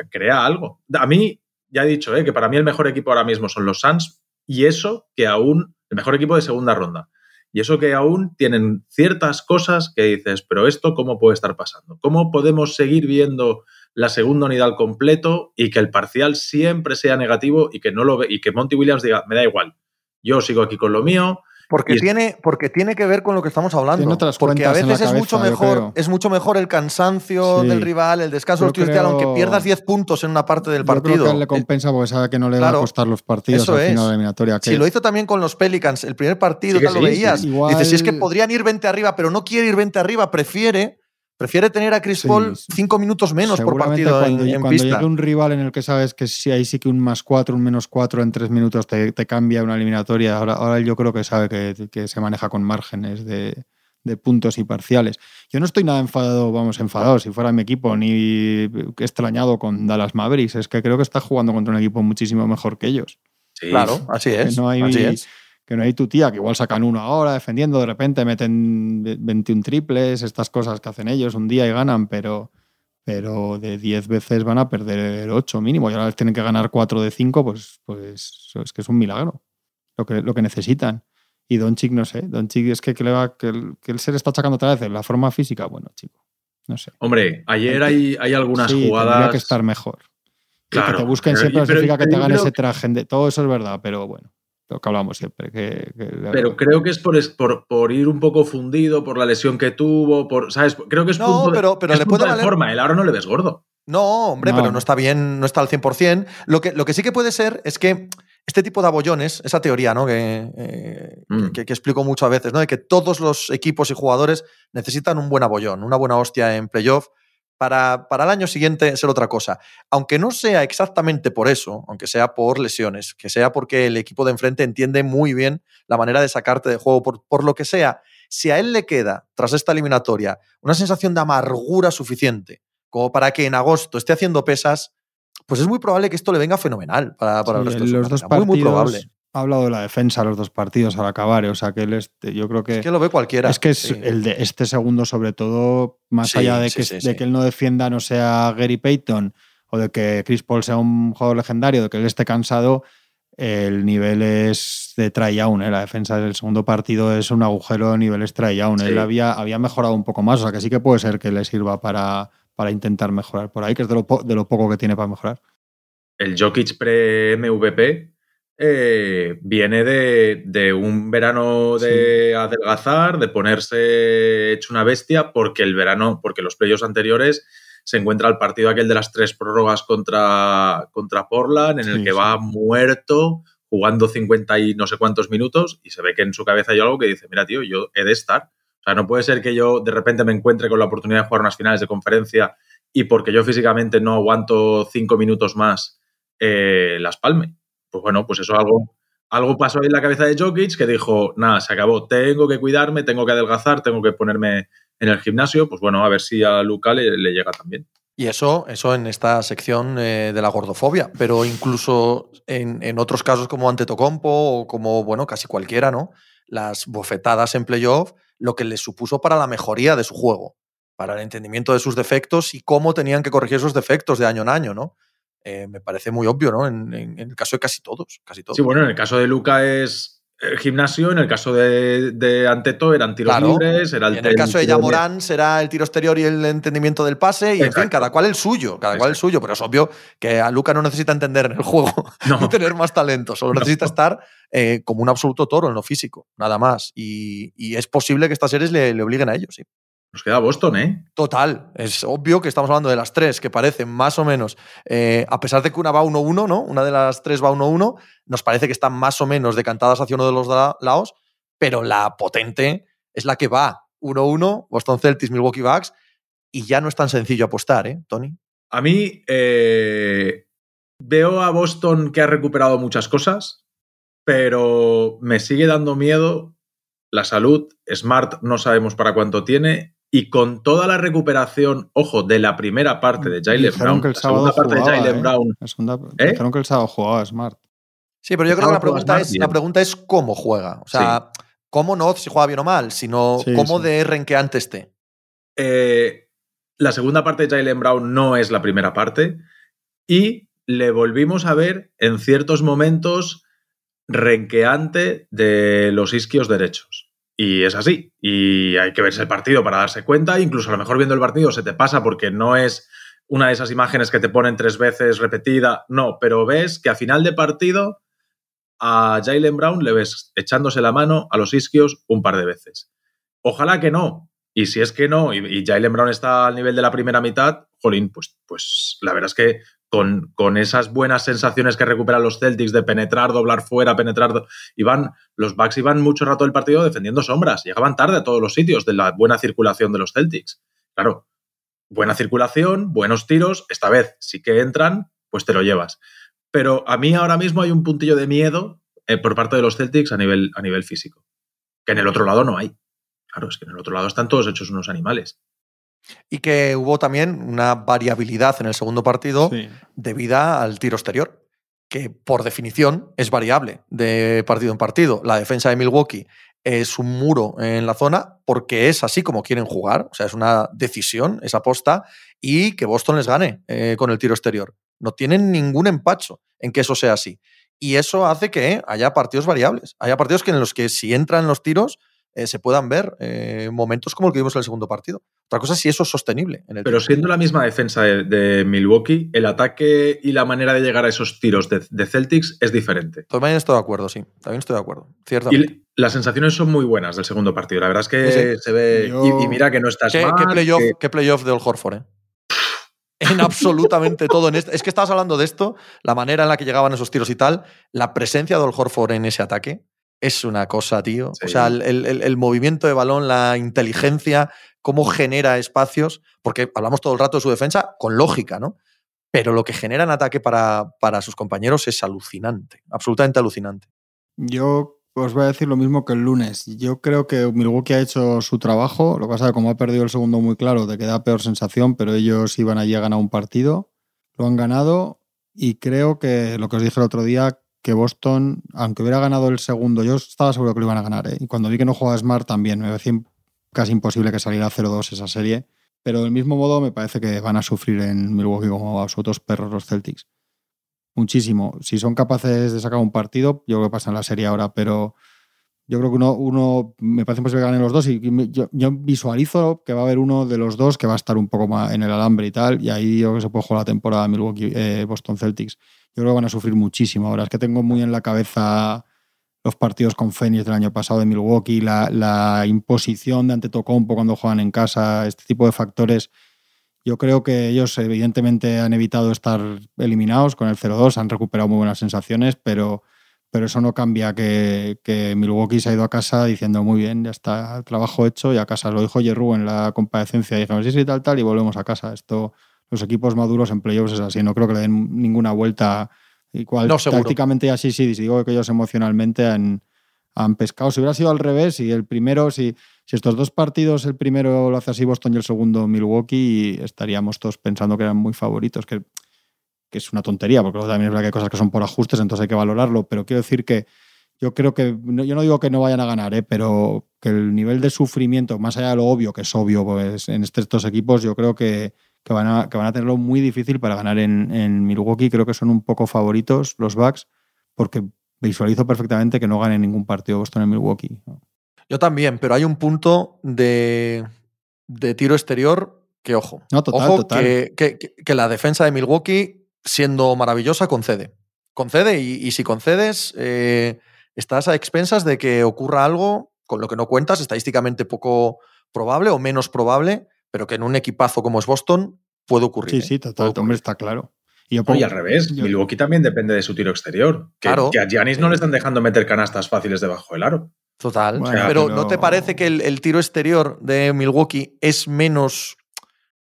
crea algo. A mí, ya he dicho, ¿eh? que para mí el mejor equipo ahora mismo son los Suns y eso que aún, el mejor equipo de segunda ronda. Y eso que aún tienen ciertas cosas que dices, pero esto cómo puede estar pasando? ¿Cómo podemos seguir viendo la segunda unidad al completo y que el parcial siempre sea negativo y que no lo ve, y que Monty Williams diga, me da igual, yo sigo aquí con lo mío. Porque, tiene, porque tiene que ver con lo que estamos hablando. Porque a veces es, mucho mejor, es mucho mejor el cansancio del rival, el descanso del aunque pierdas 10 puntos en una parte del yo partido. Creo que él le compensa porque sabe que no le va a costar los partidos Eso al final de la eliminatoria. Si lo hizo también con los Pelicans, el primer partido, ya lo veías. Dices, si es que podrían ir 20 arriba, pero no quiere ir 20 arriba, prefiere Prefiere tener a Chris Paul cinco minutos menos por partido cuando, en, cuando llegue un rival en el que sabes que si ahí sí que un más cuatro, un menos cuatro en tres minutos te, cambia una eliminatoria. Ahora, ahora yo creo que sabe que, se maneja con márgenes de, de puntos y parciales. Yo no estoy nada enfadado, vamos, enfadado si fuera mi equipo, ni extrañado con Dallas Mavericks. Es que creo que está jugando contra un equipo muchísimo mejor que ellos. Sí. Claro, así es. Que no hay, así es. Que no hay tu tía, que igual sacan uno ahora defendiendo, de repente meten 21 triples, estas cosas que hacen ellos un día y ganan, pero, pero de 10 veces van a perder 8 mínimo y ahora les tienen que ganar 4 de 5, pues, pues es que es un milagro lo que, lo que necesitan. Y Doncic, no sé, Doncic es que, que, le va, que, el, que él se le está achacando otra vez en la forma física. Bueno, chico, no sé. Hombre, ayer hay, hay algunas sí, jugadas. Tendría que estar mejor. Claro, que te busquen pero- siempre pero- significa que te gane ese traje. de- Todo eso es verdad, pero bueno, lo que hablamos siempre. Que, que- Pero creo que es por, es por, por ir un poco fundido, por la lesión que tuvo, por, ¿sabes? Creo que es No, punto de, pero- pero es le punto puede de valer- forma. El ahora no le ves gordo. No, hombre, No. pero no está bien, no está al 100%. Lo que, lo que sí que puede ser es que este tipo de abollones, esa teoría ¿no? que, eh, Mm. que, que explico mucho a veces, ¿no? de que todos los equipos y jugadores necesitan un buen abollón, una buena hostia en playoff para, para el año siguiente ser otra cosa. Aunque no sea exactamente por eso, aunque sea por lesiones, que sea porque el equipo de enfrente entiende muy bien la manera de sacarte de juego, por, por lo que sea, si a él le queda, tras esta eliminatoria, una sensación de amargura suficiente como para que en agosto esté haciendo pesas, pues es muy probable que esto le venga fenomenal para, para el Sí, resto de su los dos partidos. Muy, muy probable. Ha hablado de la defensa los dos partidos al acabar, eh, o sea que él este, yo creo que. Es que lo ve cualquiera. Es que es sí. el de este segundo, sobre todo, más Sí, allá de, sí, que, sí, de sí. que él no defienda, no sea Gary Payton o de que Chris Paul sea un jugador legendario, de que él esté cansado, el nivel es de try-down. ¿eh? La defensa del segundo partido es un agujero de nivel try-down. Sí. Él había, había mejorado un poco más, o sea que sí que puede ser que le sirva para, para intentar mejorar por ahí, que es de lo, po- de lo poco que tiene para mejorar. El Jokic pre-MVP eh, viene de, de un verano de adelgazar, de ponerse hecho una bestia, porque el verano, porque los playoffs anteriores se encuentra el partido aquel de las tres prórrogas contra, contra Portland, en el Sí, que sí. va muerto, jugando 50 y no sé cuántos minutos, y se ve que en su cabeza hay algo que dice, mira, tío, yo he de estar. O sea, no puede ser que yo de repente me encuentre con la oportunidad de jugar unas finales de conferencia y porque yo físicamente no aguanto cinco minutos más, eh, las palme. Pues bueno, pues eso algo, algo pasó ahí en la cabeza de Jokic que dijo, nada, se acabó, tengo que cuidarme, tengo que adelgazar, tengo que ponerme en el gimnasio, pues bueno, a ver si a Luca le, le llega también. Y eso, eso en esta sección eh, de la gordofobia, pero incluso en, en otros casos como Antetokounmpo o como, bueno, casi cualquiera, ¿no? Las bofetadas en playoff, lo que les supuso para la mejoría de su juego, para el entendimiento de sus defectos y cómo tenían que corregir esos defectos de año en año, ¿no? Eh, me parece muy obvio, ¿no? En, en- en el caso de casi todos, casi todos. Sí, bueno, en el caso de Luca es el gimnasio, en el caso de, de Anteto eran tiros Claro. libres, era el en el caso de Yamorán será el tiro exterior y el entendimiento del pase, y en fin, cada cual el suyo, cada cual el suyo, pero es obvio que a Luca no necesita entender en el juego No. ni tener más talento, solo No. necesita estar eh, como un absoluto toro en lo físico, nada más. Y, y es posible que estas series le, le obliguen a ello, sí. Nos queda Boston, ¿eh? Total, es obvio que estamos hablando de las tres, que parecen más o menos, eh, a pesar de que una va 1-1, ¿no? Una de las tres va 1-1, nos parece que están más o menos decantadas hacia uno de los la- lados, pero la potente es la que va 1-1, Boston Celtics, Milwaukee Bucks, y ya no es tan sencillo apostar, ¿eh, Tony? A mí eh, veo a Boston que ha recuperado muchas cosas, pero me sigue dando miedo la salud. Smart no sabemos para cuánto tiene. Y con toda la recuperación, ojo, de la primera parte de Jalen Brown, que el la segunda parte de Jalen ¿eh? Brown, La segunda- ¿Eh? Dijeron que el sábado jugaba Smart. Sí, pero yo creo que la pregunta, es, bien. la pregunta es cómo juega. O sea, cómo no si juega bien o mal, sino Sí, cómo sí. de renqueante esté. eh, la segunda parte de Jalen Brown no es la primera parte. Y le volvimos a ver en ciertos momentos renqueante de los isquios derechos. Y es así. Y hay que verse el partido para darse cuenta. Incluso a lo mejor viendo el partido se te pasa porque no es una de esas imágenes que te ponen tres veces repetida. No, pero ves que a final de partido a Jalen Brown le ves echándose la mano a los isquios un par de veces. Ojalá que no. Y si es que no, y, Jalen Brown está al nivel de la primera mitad, jolín, pues, pues la verdad es que con, con esas buenas sensaciones que recuperan los Celtics de penetrar, doblar fuera, penetrar, iban, los Bucks iban mucho rato del partido defendiendo sombras, llegaban tarde a todos los sitios de la buena circulación de los Celtics. Claro, buena circulación, buenos tiros, esta vez sí que entran, pues te lo llevas. Pero a mí ahora mismo hay un puntillo de miedo eh, por parte de los Celtics a nivel, a nivel físico, que en el otro lado no hay. Claro, es que en el otro lado están todos hechos unos animales. Y que hubo también una variabilidad en el segundo partido Sí. debida al tiro exterior, que por definición es variable de partido en partido. La defensa de Milwaukee es un muro en la zona porque es así como quieren jugar, o sea, es una decisión, esa aposta, y que Boston les gane eh, con el tiro exterior. No tienen ningún empacho en que eso sea así. Y eso hace que haya partidos variables. Haya partidos que en los que si entran los tiros eh, se puedan ver eh, momentos como el que vimos en el segundo partido. Otra cosa es si eso es sostenible. En el Pero tiempo. siendo la misma defensa de, de Milwaukee, el ataque y la manera de llegar a esos tiros de, de Celtics es diferente. También estoy de acuerdo, sí. También estoy de acuerdo. Y Ciertamente. las sensaciones son muy buenas del segundo partido. La verdad es que Sí, sí. se ve. Yo- Y, y mira que no estás ¿Qué, mal. qué playoff, que- qué playoff de Old Horford, eh? En absolutamente todo. En este- es que estabas hablando de esto, la manera en la que llegaban esos tiros y tal, la presencia de Old Horford en ese ataque es una cosa, tío. Sí. O sea, el, el- el- el movimiento de balón, la inteligencia, cómo genera espacios, porque hablamos todo el rato de su defensa con lógica, ¿no? Pero lo que genera en ataque para, para sus compañeros es alucinante, absolutamente alucinante. Yo os voy a decir lo mismo que el lunes. Yo creo que Milwaukee ha hecho su trabajo. Lo que pasa es que como ha perdido el segundo muy claro, te queda peor sensación, pero ellos iban allí a ganar un partido. Lo han ganado y creo que lo que os dije el otro día, que Boston, aunque hubiera ganado el segundo, yo estaba seguro que lo iban a ganar. ¿eh? Y cuando vi que no jugaba Smart también, me parecía casi imposible que saliera 0-2 esa serie. Pero del mismo modo me parece que van a sufrir en Milwaukee como absolutos perros los Celtics muchísimo. Si son capaces de sacar un partido, yo creo que pasa en la serie ahora, pero yo creo que uno, uno me parece posible que ganen los dos y yo, yo visualizo que va a haber uno de los dos que va a estar un poco más en el alambre y tal, y ahí yo creo que se puede jugar la temporada Milwaukee, eh, Celtics. Yo creo que van a sufrir muchísimo. Ahora es que tengo muy en la cabeza los partidos con Phoenix del año pasado de Milwaukee, la, la imposición de Antetokounmpo cuando juegan en casa, este tipo de factores. Yo creo que ellos evidentemente han evitado estar eliminados con el 0-2, han recuperado muy buenas sensaciones, pero, pero eso no cambia que, que Milwaukee se ha ido a casa diciendo muy bien, ya está el trabajo hecho y a casa. Lo dijo Jerru en la comparecencia, dijeron sí, sí, tal, tal, y volvemos a casa. Esto, los equipos maduros en playoffs es así, no creo que le den ninguna vuelta. Igual No, tácticamente así, sí, digo que ellos emocionalmente han, han pescado. Si hubiera sido al revés, y el primero, si, si estos dos partidos, el primero lo hace así Boston y el segundo Milwaukee, estaríamos todos pensando que eran muy favoritos, que, que es una tontería, porque luego también es verdad que hay cosas que son por ajustes, entonces hay que valorarlo, pero quiero decir que yo creo que, yo no digo que no vayan a ganar, ¿eh? pero que el nivel de sufrimiento, más allá de lo obvio, que es obvio pues, en este- estos equipos, yo creo que, que, van a, que van a tenerlo muy difícil para ganar en, en Milwaukee. Creo que son un poco favoritos los Bucks, porque visualizo perfectamente que no ganen ningún partido Boston en Milwaukee. Yo también, pero hay un punto de, de tiro exterior que, ojo, No, total, ojo total. Que- que la defensa de Milwaukee, siendo maravillosa, concede. Concede y, y si concedes, eh, estás a expensas de que ocurra algo con lo que no cuentas, estadísticamente poco probable o menos probable, pero que en un equipazo como es Boston puede ocurrir. Sí, ¿eh? sí, total, hombre, está claro. Y, y al revés, yo- Milwaukee también depende de su tiro exterior. Que, Claro. que a Giannis no le están dejando meter canastas fáciles debajo del aro. Total. Bueno, pero, pero- ¿no te parece que el, el tiro exterior de Milwaukee es menos,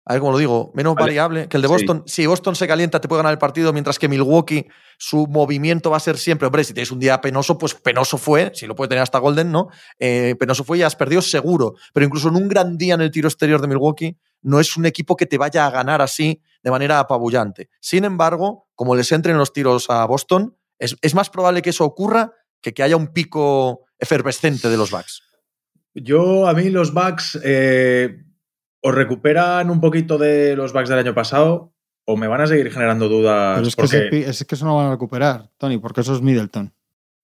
a ver cómo lo digo, menos Vale. variable que el de Sí. Boston? Si Boston se calienta, te puede ganar el partido, mientras que Milwaukee, su movimiento va a ser siempre, hombre, si tienes un día penoso, pues penoso fue, si lo puede tener hasta Golden, ¿no? Eh, penoso fue y has perdido seguro. Pero incluso en un gran día en el tiro exterior de Milwaukee, no es un equipo que te vaya a ganar así de manera apabullante. Sin embargo, como les entren los tiros a Boston, es, es más probable que eso ocurra que que haya un pico efervescente de los Bucks. Yo, a mí, los Bucks eh, os recuperan un poquito de los Bucks del año pasado o me van a seguir generando dudas. pero es que, porque, pi- es que eso no van a recuperar, Tony, porque eso es Middleton.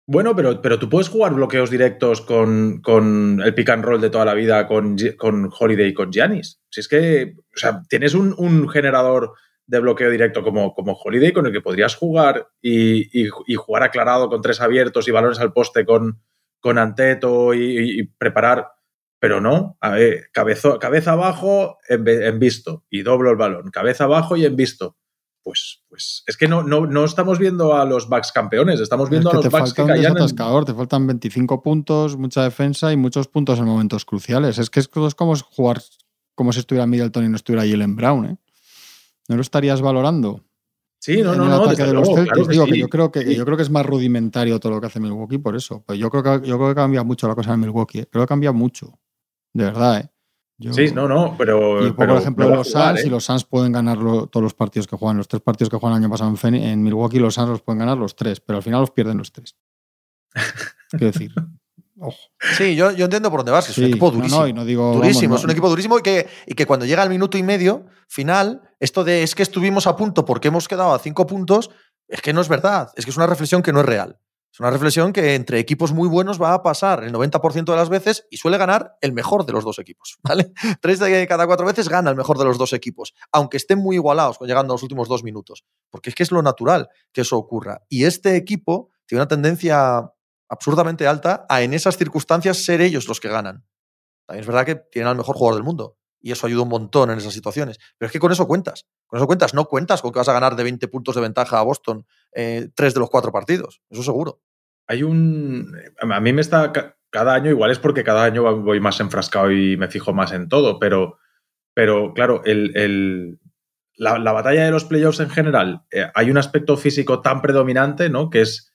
Bueno, pero, pero tú puedes jugar bloqueos directos con, con el pick and roll de toda la vida con, con Holiday y con Giannis. Si es que, o sea, tienes un, un generador de bloqueo directo como, como Holiday con el que podrías jugar y, y- y jugar aclarado con tres abiertos y balones al poste con, con Anteto y preparar. Pero no, a ver, cabezo- cabeza abajo en, en visto y doblo el balón, cabeza abajo y en visto. Pues, pues es que no, no, no estamos viendo a los Bucks campeones, estamos Es viendo que a los falta que caían en- te faltan 25 puntos, mucha defensa y muchos puntos en momentos cruciales. Es que es como jugar como si estuviera Middleton y no estuviera Jalen Brown, ¿eh? ¿No lo estarías valorando? Sí, no, en no, el no, ataque de los luego, Celtics. claro que Digo que sí. yo creo que yo creo que es más rudimentario todo lo que hace Milwaukee por eso. Pues yo creo que yo creo que cambia mucho la cosa en Milwaukee. ¿eh? Creo que cambia mucho. De verdad, ¿eh? sí, no, no, pero. Y por ejemplo, los Suns, y ¿eh? los Suns pueden ganar todos los partidos que juegan, los tres partidos que juegan el año pasado en, en Milwaukee, los Suns los pueden ganar los tres, pero al final los pierden los tres. Quiero decir. Sí, yo, yo, entiendo por dónde vas, que es un equipo durísimo. No, no, digo, durísimo, es un equipo durísimo y que, y que cuando llega al minuto y medio final, esto de es que estuvimos a punto porque hemos quedado a cinco puntos, es que no es verdad, es que es una reflexión que no es real. Es una reflexión que entre equipos muy buenos va a pasar el 90% de las veces y suele ganar el mejor de los dos equipos, ¿vale? Tres de cada cuatro veces gana el mejor de los dos equipos, aunque estén muy igualados llegando a los últimos dos minutos, porque es que es lo natural que eso ocurra. Y este equipo tiene una tendencia absurdamente alta a en esas circunstancias ser ellos los que ganan. También es verdad que tienen al mejor jugador del mundo y eso ayuda un montón en esas situaciones. Pero es que con eso cuentas. Con eso cuentas. No cuentas con que vas a ganar de 20 puntos de ventaja a Boston eh, tres de los cuatro partidos. Eso seguro. Hay un. A mí me está. Cada año, igual es porque cada año voy más enfrascado y me fijo más en todo, pero, pero claro, el, la, batalla de los playoffs en general, eh, hay un aspecto físico tan predominante, ¿no? Que es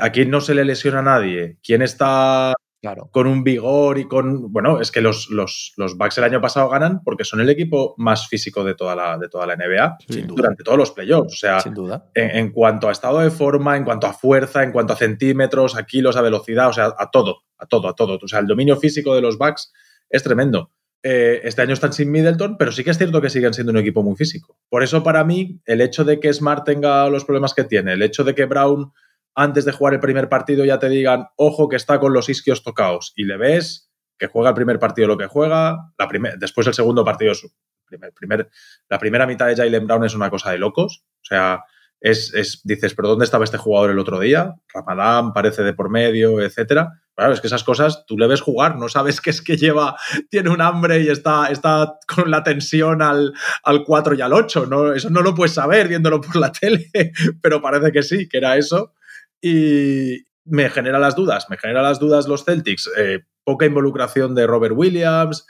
a quién no se le lesiona a nadie, quién está claro. con un vigor y con. Bueno, es que los, los, los, Bucks el año pasado ganan porque son el equipo más físico de toda la, de toda la NBA durante todos los playoffs. O sea, Sin duda. En, cuanto a estado de forma, en cuanto a fuerza, en cuanto a centímetros, a kilos, a velocidad, o sea, a todo, a todo, a todo. O sea, el dominio físico de los Bucks es tremendo. Eh, este año están sin Middleton, pero sí que es cierto que siguen siendo un equipo muy físico. Por eso, para mí, el hecho de que Smart tenga los problemas que tiene, el hecho de que Brown antes de jugar el primer partido ya te digan, ojo que está con los isquios tocados y le ves que juega el primer partido lo que juega, la después el segundo partido, primer, la primera mitad de Jalen Brown es una cosa de locos, o sea, es, es, dices, pero ¿dónde estaba este jugador el otro día? Ramadán parece de por medio, etcétera. Claro, es que esas cosas tú le ves jugar, no sabes que es que lleva, tiene un hambre y está, está con la tensión al, al 4 y al 8. ¿no? Eso no lo puedes saber viéndolo por la tele, pero parece que sí, que era eso. Y me genera las dudas, me genera las dudas los Celtics. Eh, poca involucración de Robert Williams.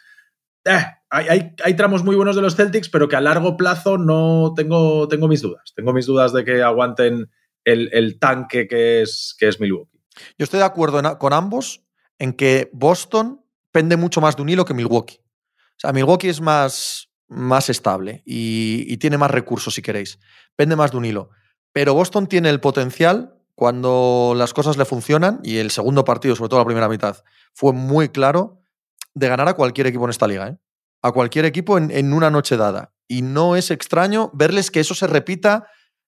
Eh, hay, hay, tramos muy buenos de los Celtics, pero que a largo plazo no tengo, tengo mis dudas. Tengo mis dudas de que aguanten el, tanque que es, que es Milwaukee. Yo estoy de acuerdo con ambos en que Boston pende mucho más de un hilo que Milwaukee. O sea, Milwaukee es más, más estable y tiene más recursos, si queréis. Pende más de un hilo. Pero Boston tiene el potencial cuando las cosas le funcionan, y el segundo partido, sobre todo la primera mitad, fue muy claro de ganar a cualquier equipo en esta liga, ¿eh? a cualquier equipo en, una noche dada. Y no es extraño verles que eso se repita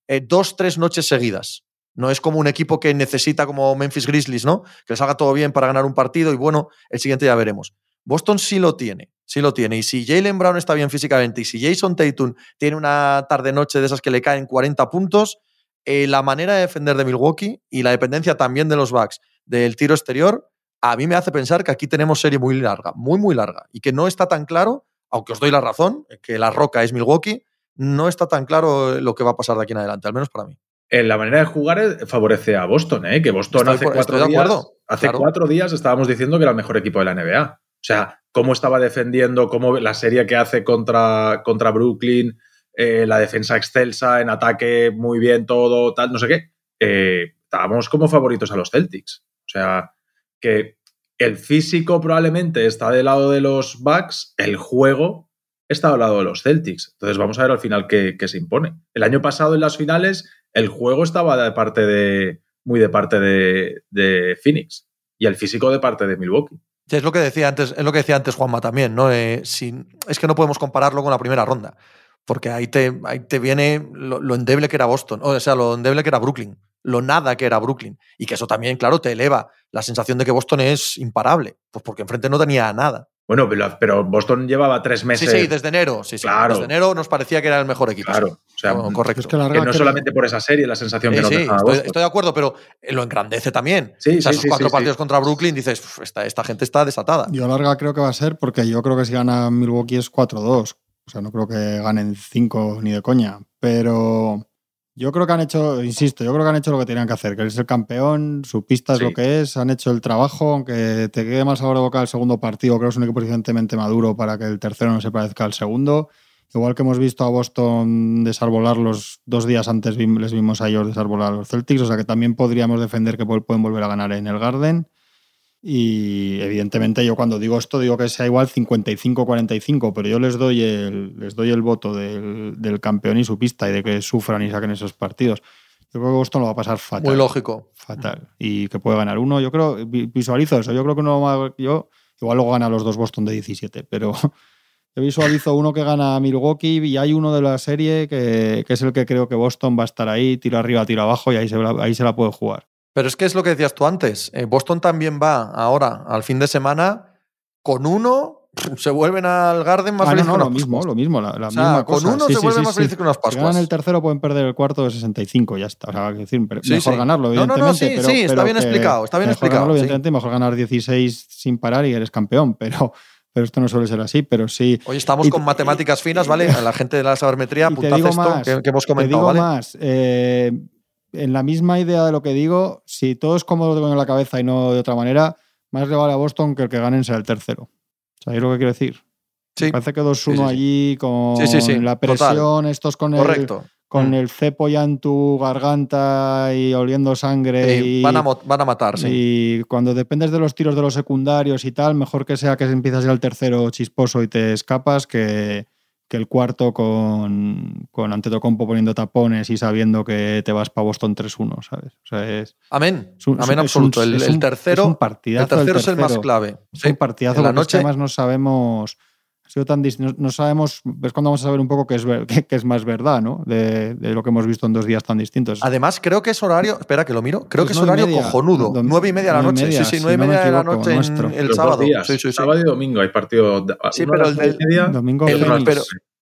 eh, dos, tres noches seguidas. No es como un equipo que necesita como Memphis Grizzlies, ¿no? Que les haga todo bien para ganar un partido y bueno, el siguiente ya veremos. Boston sí lo tiene, sí lo tiene. Y si Jalen Brown está bien físicamente y si Jason Tatum tiene una tarde-noche de esas que le caen 40 puntos, eh, la manera de defender de Milwaukee y la dependencia también de los Bucks del tiro exterior, a mí me hace pensar que aquí tenemos serie muy larga, muy, muy larga, y que no está tan claro, aunque os doy la razón, que la roca es Milwaukee, no está tan claro lo que va a pasar de aquí en adelante, al menos para mí. En la manera de jugar favorece a Boston, ¿eh? que Boston hace, cuatro, días, hace cuatro días estábamos diciendo que era el mejor equipo de la NBA. O sea, cómo estaba defendiendo, cómo la serie que hace contra, contra Brooklyn, eh, la defensa excelsa, en ataque muy bien todo, tal, no sé qué. Eh, estábamos como favoritos a los Celtics. O sea, que el físico probablemente está del lado de los Bucks, el juego está al lado de los Celtics. Entonces vamos a ver al final qué, se impone. El año pasado en las finales el juego estaba de parte de muy de parte de, Phoenix y el físico de parte de Milwaukee. es lo que decía antes, es lo que decía antes Juanma también, ¿no? Eh, es que no podemos compararlo con la primera ronda porque ahí te, ahí te viene lo, endeble que era Boston, o sea, lo endeble que era Brooklyn, lo nada que era Brooklyn. Y que eso también, claro, te eleva la sensación de que Boston es imparable, pues porque enfrente no tenía nada. Bueno, pero Boston llevaba tres meses. Sí, sí, desde enero. Sí, sí. Claro. Desde enero nos parecía que era el mejor equipo. Claro. O sea, correcto. que, no solamente por esa serie, la sensación que no sí, estoy, estoy, de acuerdo, pero lo engrandece también. Sí, o sea, esos cuatro partidos contra Brooklyn, dices, esta, esta gente está desatada. Yo larga creo que va a ser porque yo creo que si gana Milwaukee es 4-2. O sea, no creo que ganen cinco ni de coña. Pero yo creo que han hecho, insisto, yo creo que han hecho lo que tenían que hacer, que es el campeón, su pista es lo que es, han hecho el trabajo, aunque te quede mal sabor de boca el segundo partido, creo que es un equipo suficientemente maduro para que el tercero no se parezca al segundo. Igual que hemos visto a Boston desarbolar los dos días antes, les vimos a ellos desarbolar a los Celtics, o sea que también podríamos defender que pueden volver a ganar en el Garden. Y evidentemente yo cuando digo esto digo que sea igual 55-45, pero yo les doy el, les doy el voto del, del, campeón y su pista y de que sufran y saquen esos partidos. Yo creo que Boston lo va a pasar fatal. Muy lógico. Fatal. Y que puede ganar uno. Yo creo, visualizo eso. Yo creo que uno va, yo igual luego gana los dos Boston de 17, pero yo visualizo uno que gana Milwaukee y hay uno de la serie que, que, es el que creo que Boston va a estar ahí, tiro arriba, tiro abajo y ahí se, ahí se la puede jugar. Pero es que es lo que decías tú antes. Eh, Boston también va ahora, al fin de semana, con uno. Se vuelven al Garden más ah, felices no, no, lo mismo, lo mismo, la, la O sea, misma con cosa. uno Sí, se sí, vuelven sí, más felices que unas Si ganan Pascuas. el tercero pueden perder el cuarto de 65, ya está. O sea, decir, mejor ganarlo, No, no, no, evidentemente. sí, pero, sí, está pero bien explicado, está bien mejor explicado, ganarlo, evidentemente, mejor ganar 16 sin parar y eres campeón, pero, pero esto no suele ser así, pero sí. Hoy estamos Y- con matemáticas finas, ¿vale? A la gente de la sabermetría, te apuntad esto más, que, que hemos Te comentado, digo ¿vale? más, eh, en la misma idea de lo que digo, si todo es como lo tengo en la cabeza y no de otra manera, más le vale a Boston que el que ganen sea el tercero. ¿Sabéis lo que quiero decir? Sí, parece que 2-1 Sí, sí, sí. allí con la total. presión, estos con el, con Mm. el cepo ya en tu garganta y oliendo sangre. Sí, y, van, a, van a matar, sí. y cuando dependes de los tiros de los secundarios y tal, mejor que sea que empiezas ya el tercero chisposo y te escapas que, que el cuarto con, con Antetokounmpo poniendo tapones y sabiendo que te vas para Boston 3-1, ¿sabes? O sea, es, Amén. es un- Amén es un- absoluto. el, el un- tercero, es un el tercero es el más clave. Es un partidazo la noche- además no sabemos. Sido tan no, no sabemos. Es cuando vamos a saber un poco qué es, qué, qué es más verdad, ¿no? De, de lo que hemos visto en dos días tan distintos. Además, creo que es horario. Espera, que lo miro. Creo Es que es horario media. cojonudo. Nueve y media de la noche. media, sí, sí, si nueve y no me media de la noche en nuestro. el Los sábado. días, Sí, sí, sí. Sábado y domingo hay partido. Sí, pero el nueve y del- media, Domingo el- Fénix. pero-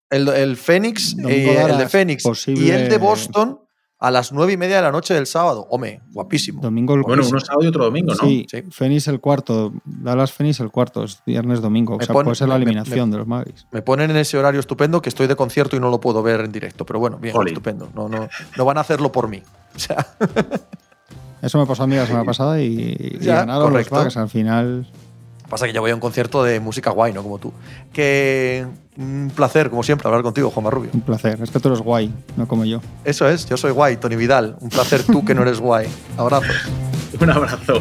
El, el Fénix, eh, el de Fénix y el de Boston a las nueve y media de la noche del sábado. Hombre, guapísimo. Domingo el Bueno, uno sábado y otro domingo, ¿no? Sí, Sí. Fénix el cuarto. Dallas Fénix el cuarto. Es viernes domingo. O Me sea, pone- puede ser la me- me- eliminación de los Mavericks. Me ponen en ese horario estupendo que estoy de concierto y no lo puedo ver en directo. Pero bueno, bien, Jolín. estupendo. No, no, no van a hacerlo por mí. O sea, Eso me pasó a mí la semana pasada y, y Ya, ganaron correcto. los Bucks. Al final, pasa que yo voy a un concierto de música guay, no como tú. Que un placer, como siempre, hablar contigo, Juanma Rubio. un placer. Es que tú eres guay, no como yo. Eso es, yo soy guay, Tony Vidal. Un placer tú que no eres guay. Abrazos. Un abrazo.